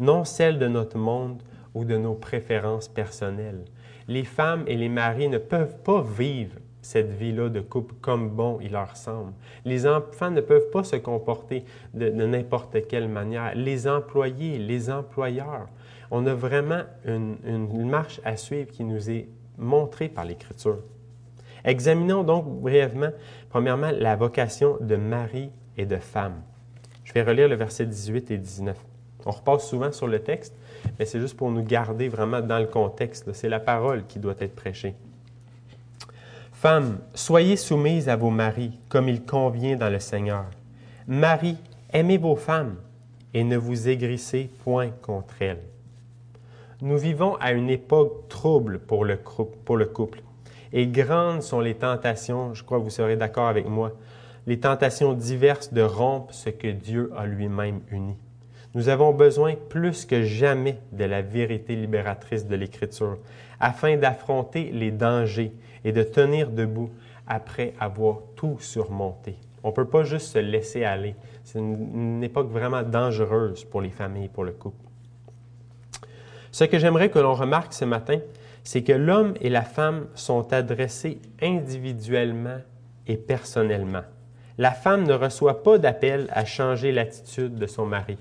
non celles de notre monde ou de nos préférences personnelles. Les femmes et les maris ne peuvent pas vivre cette vie-là de couple comme bon il leur semble. Les enfants ne peuvent pas se comporter de, n'importe quelle manière. Les employés, les employeurs, on a vraiment une, une marche à suivre qui nous est montrée par l'Écriture. Examinons donc brièvement, premièrement, la vocation de mari et de femme. Je vais relire le verset 18 et 19. On repasse souvent sur le texte, mais c'est juste pour nous garder vraiment dans le contexte. C'est la parole qui doit être prêchée. Femmes, soyez soumises à vos maris comme il convient dans le Seigneur. Marie, aimez vos femmes et ne vous aigrissez point contre elles. Nous vivons à une époque trouble pour le, pour le couple et grandes sont les tentations, je crois que vous serez d'accord avec moi, les tentations diverses de rompre ce que Dieu a lui-même uni. Nous avons besoin plus que jamais de la vérité libératrice de l'Écriture, afin d'affronter les dangers et de tenir debout après avoir tout surmonté. On ne peut pas juste se laisser aller. C'est une, époque vraiment dangereuse pour les familles, pour le couple. Ce que j'aimerais que l'on remarque ce matin, c'est que l'homme et la femme sont adressés individuellement et personnellement. La femme ne reçoit pas d'appel à changer l'attitude de son mari.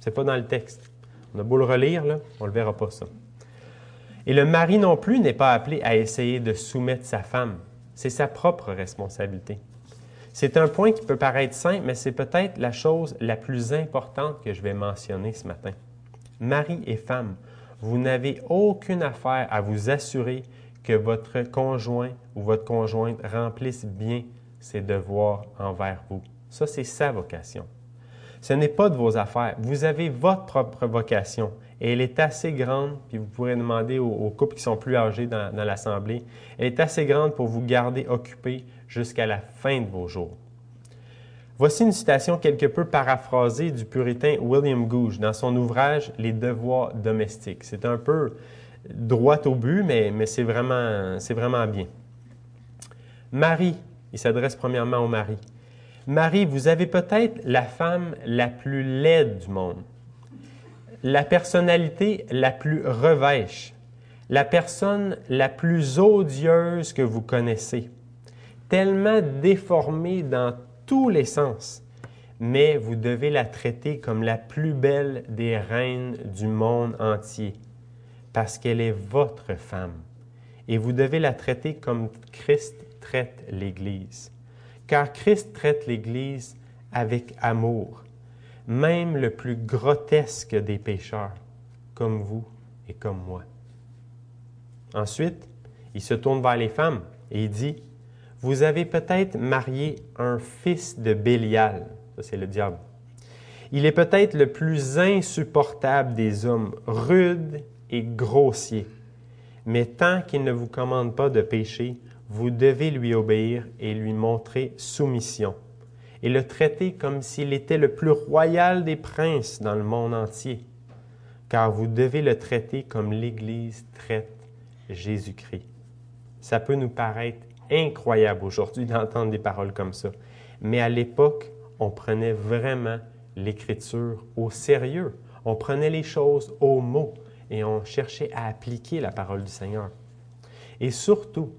Ce n'est pas dans le texte. On a beau le relire, là, on le verra pas ça. Et le mari non plus n'est pas appelé à essayer de soumettre sa femme. C'est sa propre responsabilité. C'est un point qui peut paraître simple, mais c'est peut-être la chose la plus importante que je vais mentionner ce matin. Mari et femme, vous n'avez aucune affaire à vous assurer que votre conjoint ou votre conjointe remplisse bien ses devoirs envers vous. Ça, c'est sa vocation. Ce n'est pas de vos affaires. Vous avez votre propre vocation et elle est assez grande, puis vous pourrez demander aux, couples qui sont plus âgés dans, dans l'Assemblée, elle est assez grande pour vous garder occupé jusqu'à la fin de vos jours. Voici une citation quelque peu paraphrasée du puritain William Gouge dans son ouvrage Les devoirs domestiques. C'est un peu droit au but, mais, c'est vraiment, vraiment bien. Marie, il s'adresse premièrement au mari. Marie, vous avez peut-être la femme la plus laide du monde, la personnalité la plus revêche, la personne la plus odieuse que vous connaissez, tellement déformée dans tous les sens, mais vous devez la traiter comme la plus belle des reines du monde entier, parce qu'elle est votre femme, et vous devez la traiter comme Christ traite l'Église car Christ traite l'Église avec amour, même le plus grotesque des pécheurs, comme vous et comme moi. Ensuite, il se tourne vers les femmes et il dit, Vous avez peut-être marié un fils de Bélial, ça c'est le diable. Il est peut-être le plus insupportable des hommes, rude et grossier. Mais tant qu'il ne vous commande pas de pécher, vous devez lui obéir et lui montrer soumission, et le traiter comme s'il était le plus royal des princes dans le monde entier, car vous devez le traiter comme l'Église traite Jésus-Christ. Ça peut nous paraître incroyable aujourd'hui d'entendre des paroles comme ça, mais à l'époque, on prenait vraiment l'Écriture au sérieux. On prenait les choses au mot et on cherchait à appliquer la parole du Seigneur. Et surtout,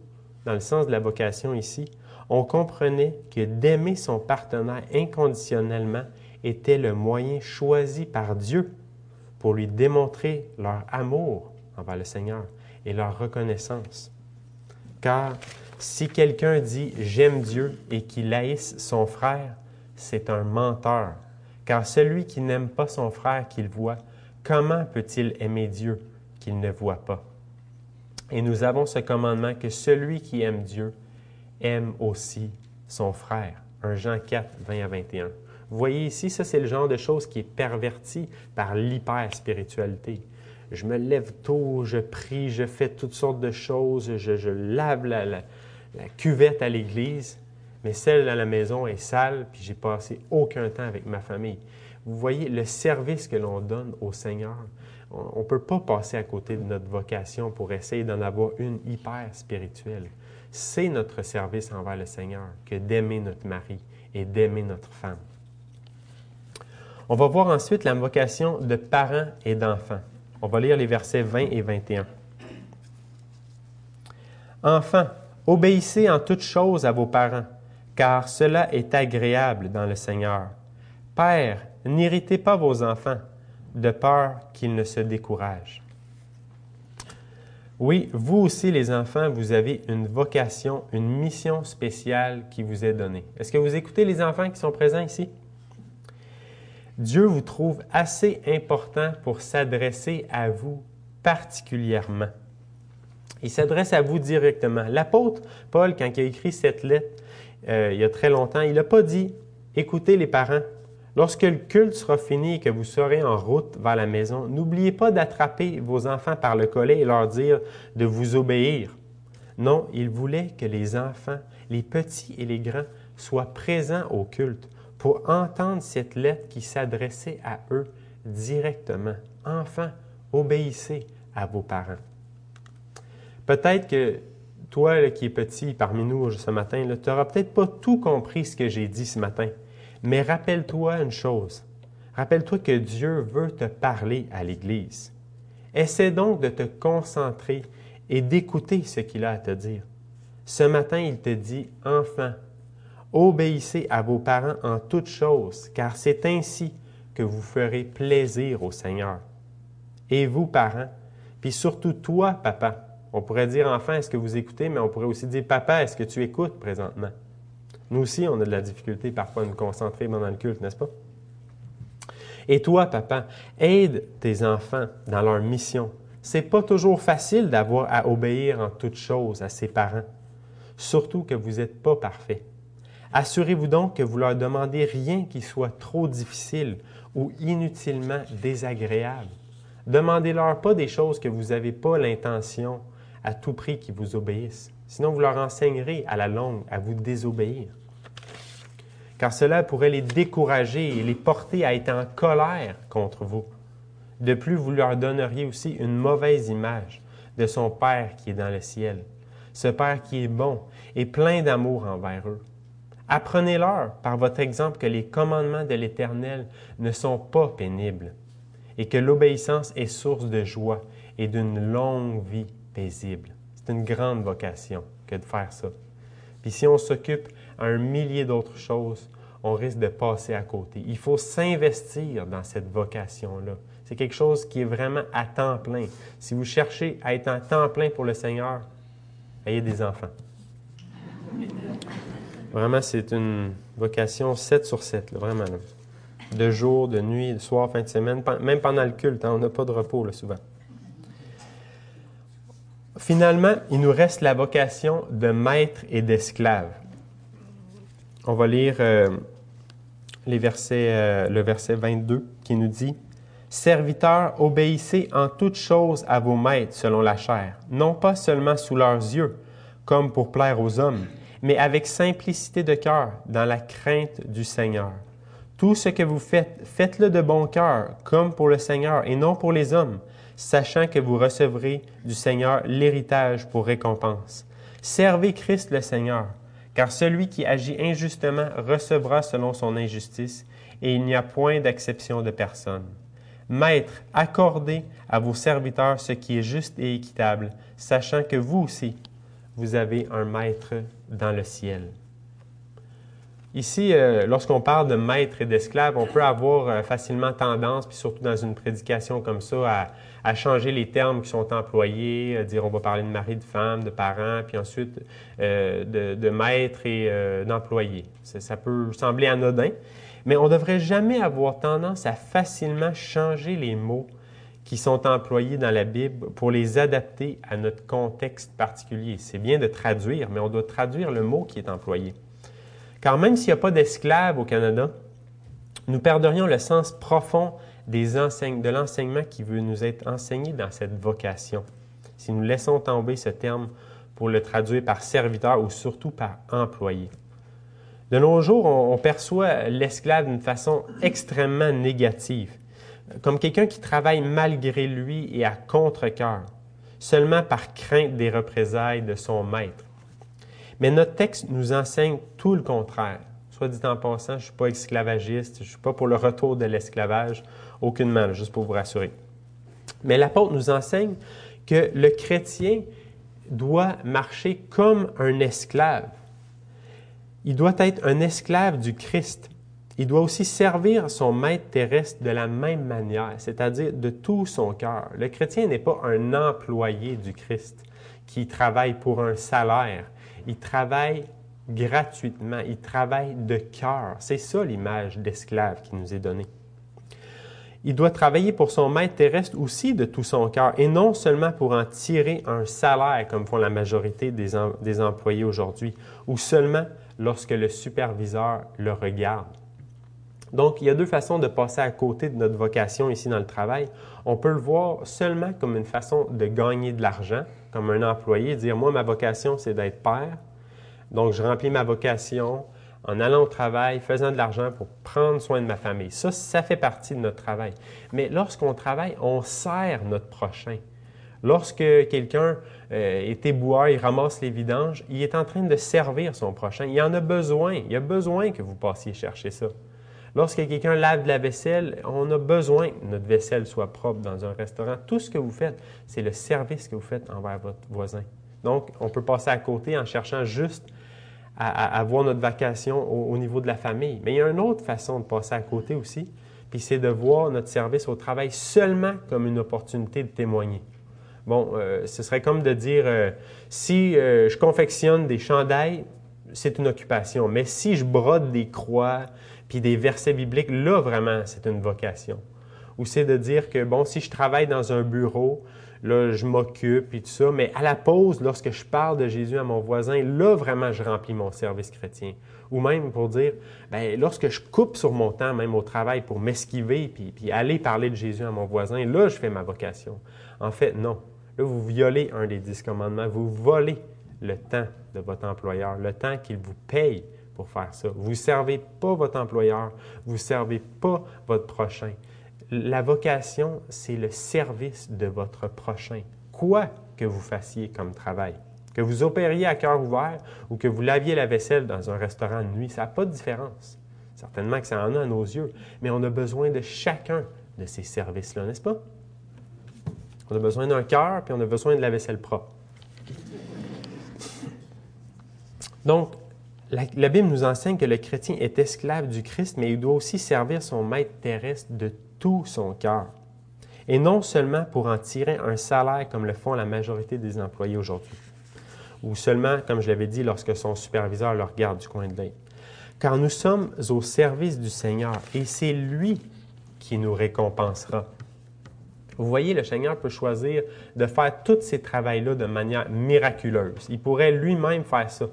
dans le sens de la vocation ici, on comprenait que d'aimer son partenaire inconditionnellement était le moyen choisi par Dieu pour lui démontrer leur amour envers le Seigneur et leur reconnaissance. Car si quelqu'un dit j'aime Dieu et qu'il haïsse son frère, c'est un menteur. Car celui qui n'aime pas son frère qu'il voit, comment peut-il aimer Dieu qu'il ne voit pas? Et nous avons ce commandement que celui qui aime Dieu aime aussi son frère. 1 Jean 4, 20 à 21. Vous voyez ici, ça c'est le genre de choses qui est perverti par l'hyper-spiritualité. Je me lève tôt, je prie, je fais toutes sortes de choses, je, lave la, la cuvette à l'église, mais celle à la maison est sale, puis j'ai passé aucun temps avec ma famille. Vous voyez le service que l'on donne au Seigneur. On ne peut pas passer à côté de notre vocation pour essayer d'en avoir une hyper spirituelle. C'est notre service envers le Seigneur que d'aimer notre mari et d'aimer notre femme. On va voir ensuite la vocation de parents et d'enfants. On va lire les versets 20 et 21. Enfants, obéissez en toutes choses à vos parents, car cela est agréable dans le Seigneur. Père, n'irritez pas vos enfants, de peur qu'ils ne se découragent. Oui, vous aussi les enfants, vous avez une vocation, une mission spéciale qui vous est donnée. Est-ce que vous écoutez les enfants qui sont présents ici? Dieu vous trouve assez important pour s'adresser à vous particulièrement. Il s'adresse à vous directement. L'apôtre Paul, quand il a écrit cette lettre euh, il y a très longtemps, il n'a pas dit écoutez les parents. Lorsque le culte sera fini et que vous serez en route vers la maison, n'oubliez pas d'attraper vos enfants par le collet et leur dire de vous obéir. Non, il voulait que les enfants, les petits et les grands, soient présents au culte pour entendre cette lettre qui s'adressait à eux directement. Enfants, obéissez à vos parents. Peut-être que toi qui es petit parmi nous ce matin, tu n'auras peut-être pas tout compris ce que j'ai dit ce matin, mais rappelle-toi une chose. Rappelle-toi que Dieu veut te parler à l'Église. Essaie donc de te concentrer et d'écouter ce qu'il a à te dire. Ce matin, il te dit, enfant, Obéissez à vos parents en toutes choses, car c'est ainsi que vous ferez plaisir au Seigneur. Et vous, parents, puis surtout toi, papa, on pourrait dire enfant, est-ce que vous écoutez, mais on pourrait aussi dire papa, est-ce que tu écoutes présentement? Nous aussi, on a de la difficulté parfois à nous concentrer pendant le culte, n'est-ce pas? Et toi, papa, aide tes enfants dans leur mission. C'est pas toujours facile d'avoir à obéir en toutes choses à ses parents, surtout que vous n'êtes pas parfait. Assurez-vous donc que vous leur demandez rien qui soit trop difficile ou inutilement désagréable. Demandez-leur pas des choses que vous n'avez pas l'intention à tout prix qu'ils vous obéissent. Sinon, vous leur enseignerez à la longue à vous désobéir. Car cela pourrait les décourager et les porter à être en colère contre vous. De plus, vous leur donneriez aussi une mauvaise image de son Père qui est dans le ciel. Ce Père qui est bon et plein d'amour envers eux. Apprenez-leur par votre exemple que les commandements de l'Éternel ne sont pas pénibles et que l'obéissance est source de joie et d'une longue vie C'est une grande vocation que de faire ça. Puis si on s'occupe à un millier d'autres choses, on risque de passer à côté. Il faut s'investir dans cette vocation-là. C'est quelque chose qui est vraiment à temps plein. Si vous cherchez à être à temps plein pour le Seigneur, ayez des enfants. Vraiment, c'est une vocation 7 sur 7, vraiment. De jour, de nuit, de soir, fin de semaine, même pendant le culte, hein, on n'a pas de repos souvent. Finalement, il nous reste la vocation de maître et d'esclave. On va lire euh, les versets, euh, le verset 22 qui nous dit Serviteurs, obéissez en toutes choses à vos maîtres selon la chair, non pas seulement sous leurs yeux, comme pour plaire aux hommes mais avec simplicité de cœur, dans la crainte du Seigneur. Tout ce que vous faites, faites-le de bon cœur, comme pour le Seigneur et non pour les hommes, sachant que vous recevrez du Seigneur l'héritage pour récompense. Servez Christ le Seigneur, Car celui qui agit injustement recevra selon son injustice, et il n'y a point d'acception de personne. Maître, accordez à vos serviteurs ce qui est juste et équitable, sachant que vous aussi, vous avez un maître dans le ciel. Ici, euh, lorsqu'on parle de maître et d'esclave, on peut avoir euh, facilement tendance, puis surtout dans une prédication comme ça, à, changer les termes qui sont employés, à dire on va parler de mari, de femme, de parents, puis ensuite euh, de, maître et d'employé. Ça, peut sembler anodin, mais on ne devrait jamais avoir tendance à facilement changer les mots qui sont employés dans la Bible pour les adapter à notre contexte particulier. C'est bien de traduire, mais on doit traduire le mot qui est employé. Car même s'il n'y a pas d'esclaves au Canada, nous perdrions le sens profond de l'enseignement qui veut nous être enseigné dans cette vocation. Si nous laissons tomber ce terme pour le traduire par serviteur ou surtout par employé. De nos jours, on, perçoit l'esclave d'une façon extrêmement négative, comme quelqu'un qui travaille malgré lui et à contre-cœur, seulement par crainte des représailles de son maître. Mais notre texte nous enseigne tout le contraire. Soit dit en passant, je ne suis pas esclavagiste, je ne suis pas pour le retour de l'esclavage, aucunement, juste pour vous rassurer. Mais l'apôtre nous enseigne que le chrétien doit marcher comme un esclave. Il doit être un esclave du Christ. Il doit aussi servir son maître terrestre de la même manière, c'est-à-dire de tout son cœur. Le chrétien n'est pas un employé du Christ qui travaille pour un salaire il travaille gratuitement, il travaille de cœur. C'est ça l'image d'esclave qui nous est donnée. Il doit travailler pour son maître terrestre aussi de tout son cœur et non seulement pour en tirer un salaire comme font la majorité des employés aujourd'hui ou seulement lorsque le superviseur le regarde. Donc, il y a deux façons de passer à côté de notre vocation ici dans le travail. On peut le voir seulement comme une façon de gagner de l'argent, comme un employé, dire moi, ma vocation, c'est d'être père. Donc, je remplis ma vocation en allant au travail, faisant de l'argent pour prendre soin de ma famille. Ça, ça fait partie de notre travail. Mais lorsqu'on travaille, on sert notre prochain. Lorsque quelqu'un euh, est éboueur, il ramasse les vidanges, il est en train de servir son prochain. Il en a besoin. Il a besoin que vous passiez chercher ça. Lorsque quelqu'un lave de la vaisselle, on a besoin que notre vaisselle soit propre dans un restaurant. Tout ce que vous faites, c'est le service que vous faites envers votre voisin. Donc, on peut passer à côté en cherchant juste à, avoir notre vacation au, niveau de la famille. Mais il y a une autre façon de passer à côté aussi, puis c'est de voir notre service au travail seulement comme une opportunité de témoigner. Bon, euh, ce serait comme de dire, euh, si euh, je confectionne des chandails, c'est une occupation. Mais si je brode des croix, puis des versets bibliques, là vraiment, c'est une vocation. Ou c'est de dire que, bon, si je travaille dans un bureau, là, je m'occupe et tout ça, mais à la pause, lorsque je parle de Jésus à mon voisin, là, vraiment, je remplis mon service chrétien. Ou même pour dire, bien, lorsque je coupe sur mon temps, même au travail, pour m'esquiver puis, puis aller parler de Jésus à mon voisin, là, je fais ma vocation. En fait, non. Là, vous violez un des dix commandements, vous volez le temps de votre employeur, le temps qu'il vous paye faire ça. Vous ne servez pas votre employeur, vous ne servez pas votre prochain. La vocation, c'est le service de votre prochain, quoi que vous fassiez comme travail. Que vous opériez à cœur ouvert ou que vous laviez la vaisselle dans un restaurant de nuit, ça n'a pas de différence. Certainement que ça en a à nos yeux, mais on a besoin de chacun de ces services-là, n'est-ce pas? On a besoin d'un cœur, puis on a besoin de la vaisselle propre. Donc, la, Bible nous enseigne que le chrétien est esclave du Christ, mais il doit aussi servir son maître terrestre de tout son cœur. Et non seulement pour en tirer un salaire comme le font la majorité des employés aujourd'hui, ou seulement, comme je l'avais dit, lorsque son superviseur le regarde du coin de l'œil. Car nous sommes au service du Seigneur et c'est lui qui nous récompensera. Vous voyez, le Seigneur peut choisir de faire tous ces travaux-là de manière miraculeuse. Il pourrait lui-même faire ça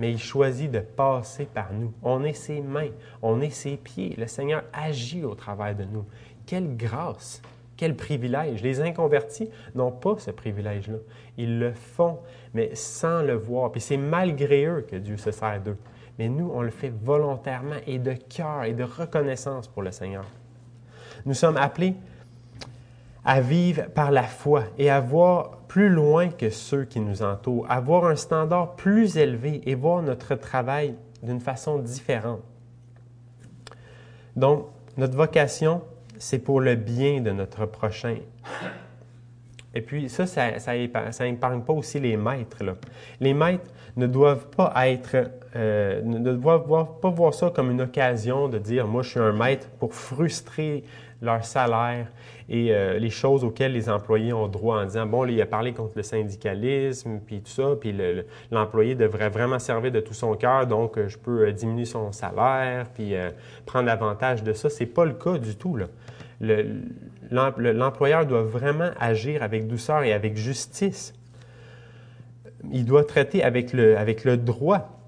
mais il choisit de passer par nous. On est ses mains, on est ses pieds. Le Seigneur agit au travers de nous. Quelle grâce, quel privilège. Les inconvertis n'ont pas ce privilège-là. Ils le font, mais sans le voir. Puis c'est malgré eux que Dieu se sert d'eux. Mais nous, on le fait volontairement et de cœur et de reconnaissance pour le Seigneur. Nous sommes appelés à vivre par la foi et à voir plus loin que ceux qui nous entourent, à voir un standard plus élevé et voir notre travail d'une façon différente. Donc, notre vocation, c'est pour le bien de notre prochain. Et puis ça, ça, ça, épargne pas aussi les maîtres. Les maîtres ne doivent pas être, euh, ne doivent pas voir ça comme une occasion de dire, moi je suis un maître pour frustrer leur salaire et euh, les choses auxquelles les employés ont droit en disant, bon, il a parlé contre le syndicalisme, puis tout ça, puis l'employé devrait vraiment servir de tout son cœur, donc euh, je peux euh, diminuer son salaire, puis prendre avantage de ça. C'est pas le cas du tout. L'employeur doit vraiment agir avec douceur et avec justice. Il doit traiter avec le, avec le droit.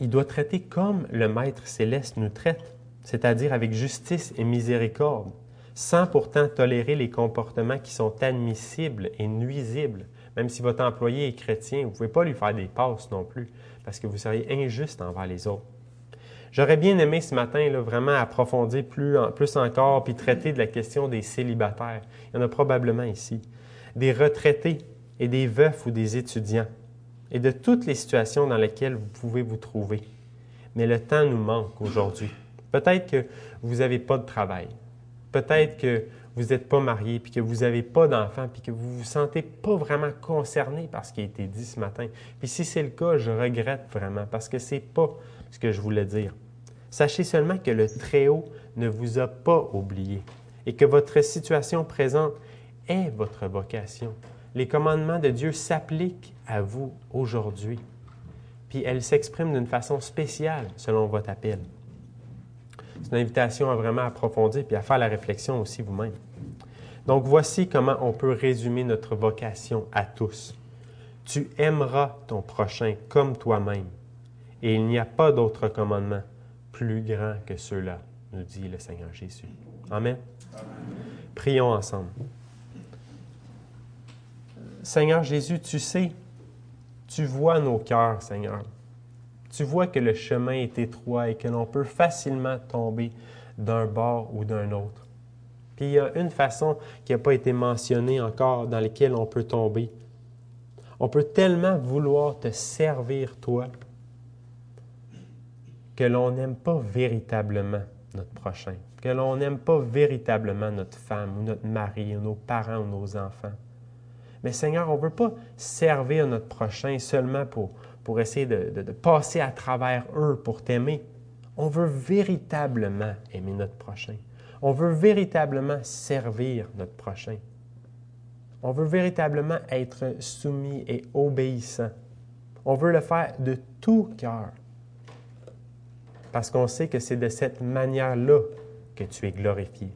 Il doit traiter comme le Maître céleste nous traite c'est-à-dire avec justice et miséricorde, sans pourtant tolérer les comportements qui sont admissibles et nuisibles. Même si votre employé est chrétien, vous ne pouvez pas lui faire des passes non plus, parce que vous seriez injuste envers les autres. J'aurais bien aimé ce matin là, vraiment approfondir plus, plus encore, puis traiter de la question des célibataires. Il y en a probablement ici. Des retraités et des veufs ou des étudiants, et de toutes les situations dans lesquelles vous pouvez vous trouver. Mais le temps nous manque aujourd'hui. Peut-être que vous n'avez pas de travail. Peut-être que vous n'êtes pas marié, puis que vous n'avez pas d'enfant, puis que vous ne vous sentez pas vraiment concerné par ce qui a été dit ce matin. Puis si c'est le cas, je regrette vraiment, parce que ce n'est pas ce que je voulais dire. Sachez seulement que le Très-Haut ne vous a pas oublié et que votre situation présente est votre vocation. Les commandements de Dieu s'appliquent à vous aujourd'hui, puis elles s'expriment d'une façon spéciale selon votre appel. C'est une invitation à vraiment approfondir puis à faire la réflexion aussi vous-même. Donc voici comment on peut résumer notre vocation à tous. Tu aimeras ton prochain comme toi-même, et il n'y a pas d'autre commandement plus grand que ceux-là, nous dit le Seigneur Jésus. Amen. Prions ensemble. Seigneur Jésus, tu sais, tu vois nos cœurs, Seigneur tu vois que le chemin est étroit et que l'on peut facilement tomber d'un bord ou d'un autre. Puis il y a une façon qui n'a pas été mentionnée encore dans laquelle on peut tomber. On peut tellement vouloir te servir, toi, que l'on n'aime pas véritablement notre prochain, que l'on n'aime pas véritablement notre femme ou notre mari ou nos parents ou nos enfants. Mais Seigneur, on ne veut pas servir notre prochain seulement pour, pour essayer de, passer à travers eux pour t'aimer. On veut véritablement aimer notre prochain. On veut véritablement servir notre prochain. On veut véritablement être soumis et obéissant. On veut le faire de tout cœur. Parce qu'on sait que c'est de cette manière-là que tu es glorifié.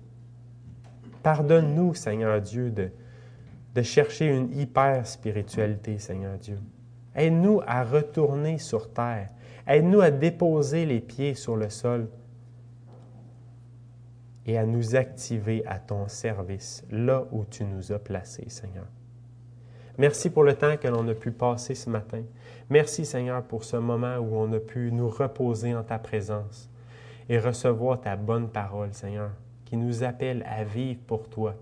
Pardonne-nous, Seigneur Dieu, de, chercher une hyper spiritualité, Seigneur Dieu. Aide-nous à retourner sur terre. Aide-nous à déposer les pieds sur le sol et à nous activer à ton service, là où tu nous as placés, Seigneur. Merci pour le temps que l'on a pu passer ce matin. Merci, Seigneur, pour ce moment où on a pu nous reposer en ta présence et recevoir ta bonne parole, Seigneur, qui nous appelle à vivre pour toi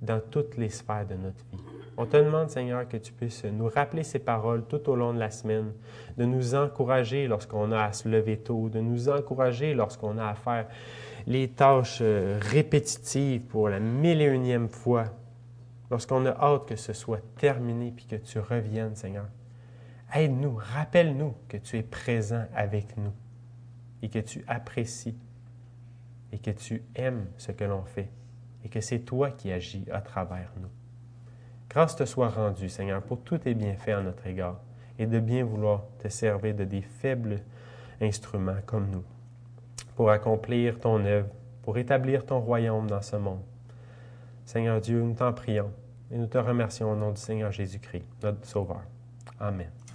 dans toutes les sphères de notre vie. On te demande, Seigneur, que tu puisses nous rappeler ces paroles tout au long de la semaine, de nous encourager lorsqu'on a à se lever tôt, de nous encourager lorsqu'on a à faire les tâches euh, répétitives pour la mille et unième fois, lorsqu'on a hâte que ce soit terminé puis que tu reviennes, Seigneur. Aide-nous, rappelle-nous que tu es présent avec nous et que tu apprécies et que tu aimes ce que l'on fait et que c'est toi qui agis à travers nous. Grâce te soit rendue, Seigneur, pour tous tes bienfaits à notre égard et de bien vouloir te servir de des faibles instruments comme nous pour accomplir ton œuvre, pour établir ton royaume dans ce monde. Seigneur Dieu, nous t'en prions et nous te remercions au nom du Seigneur Jésus-Christ, notre Sauveur. Amen.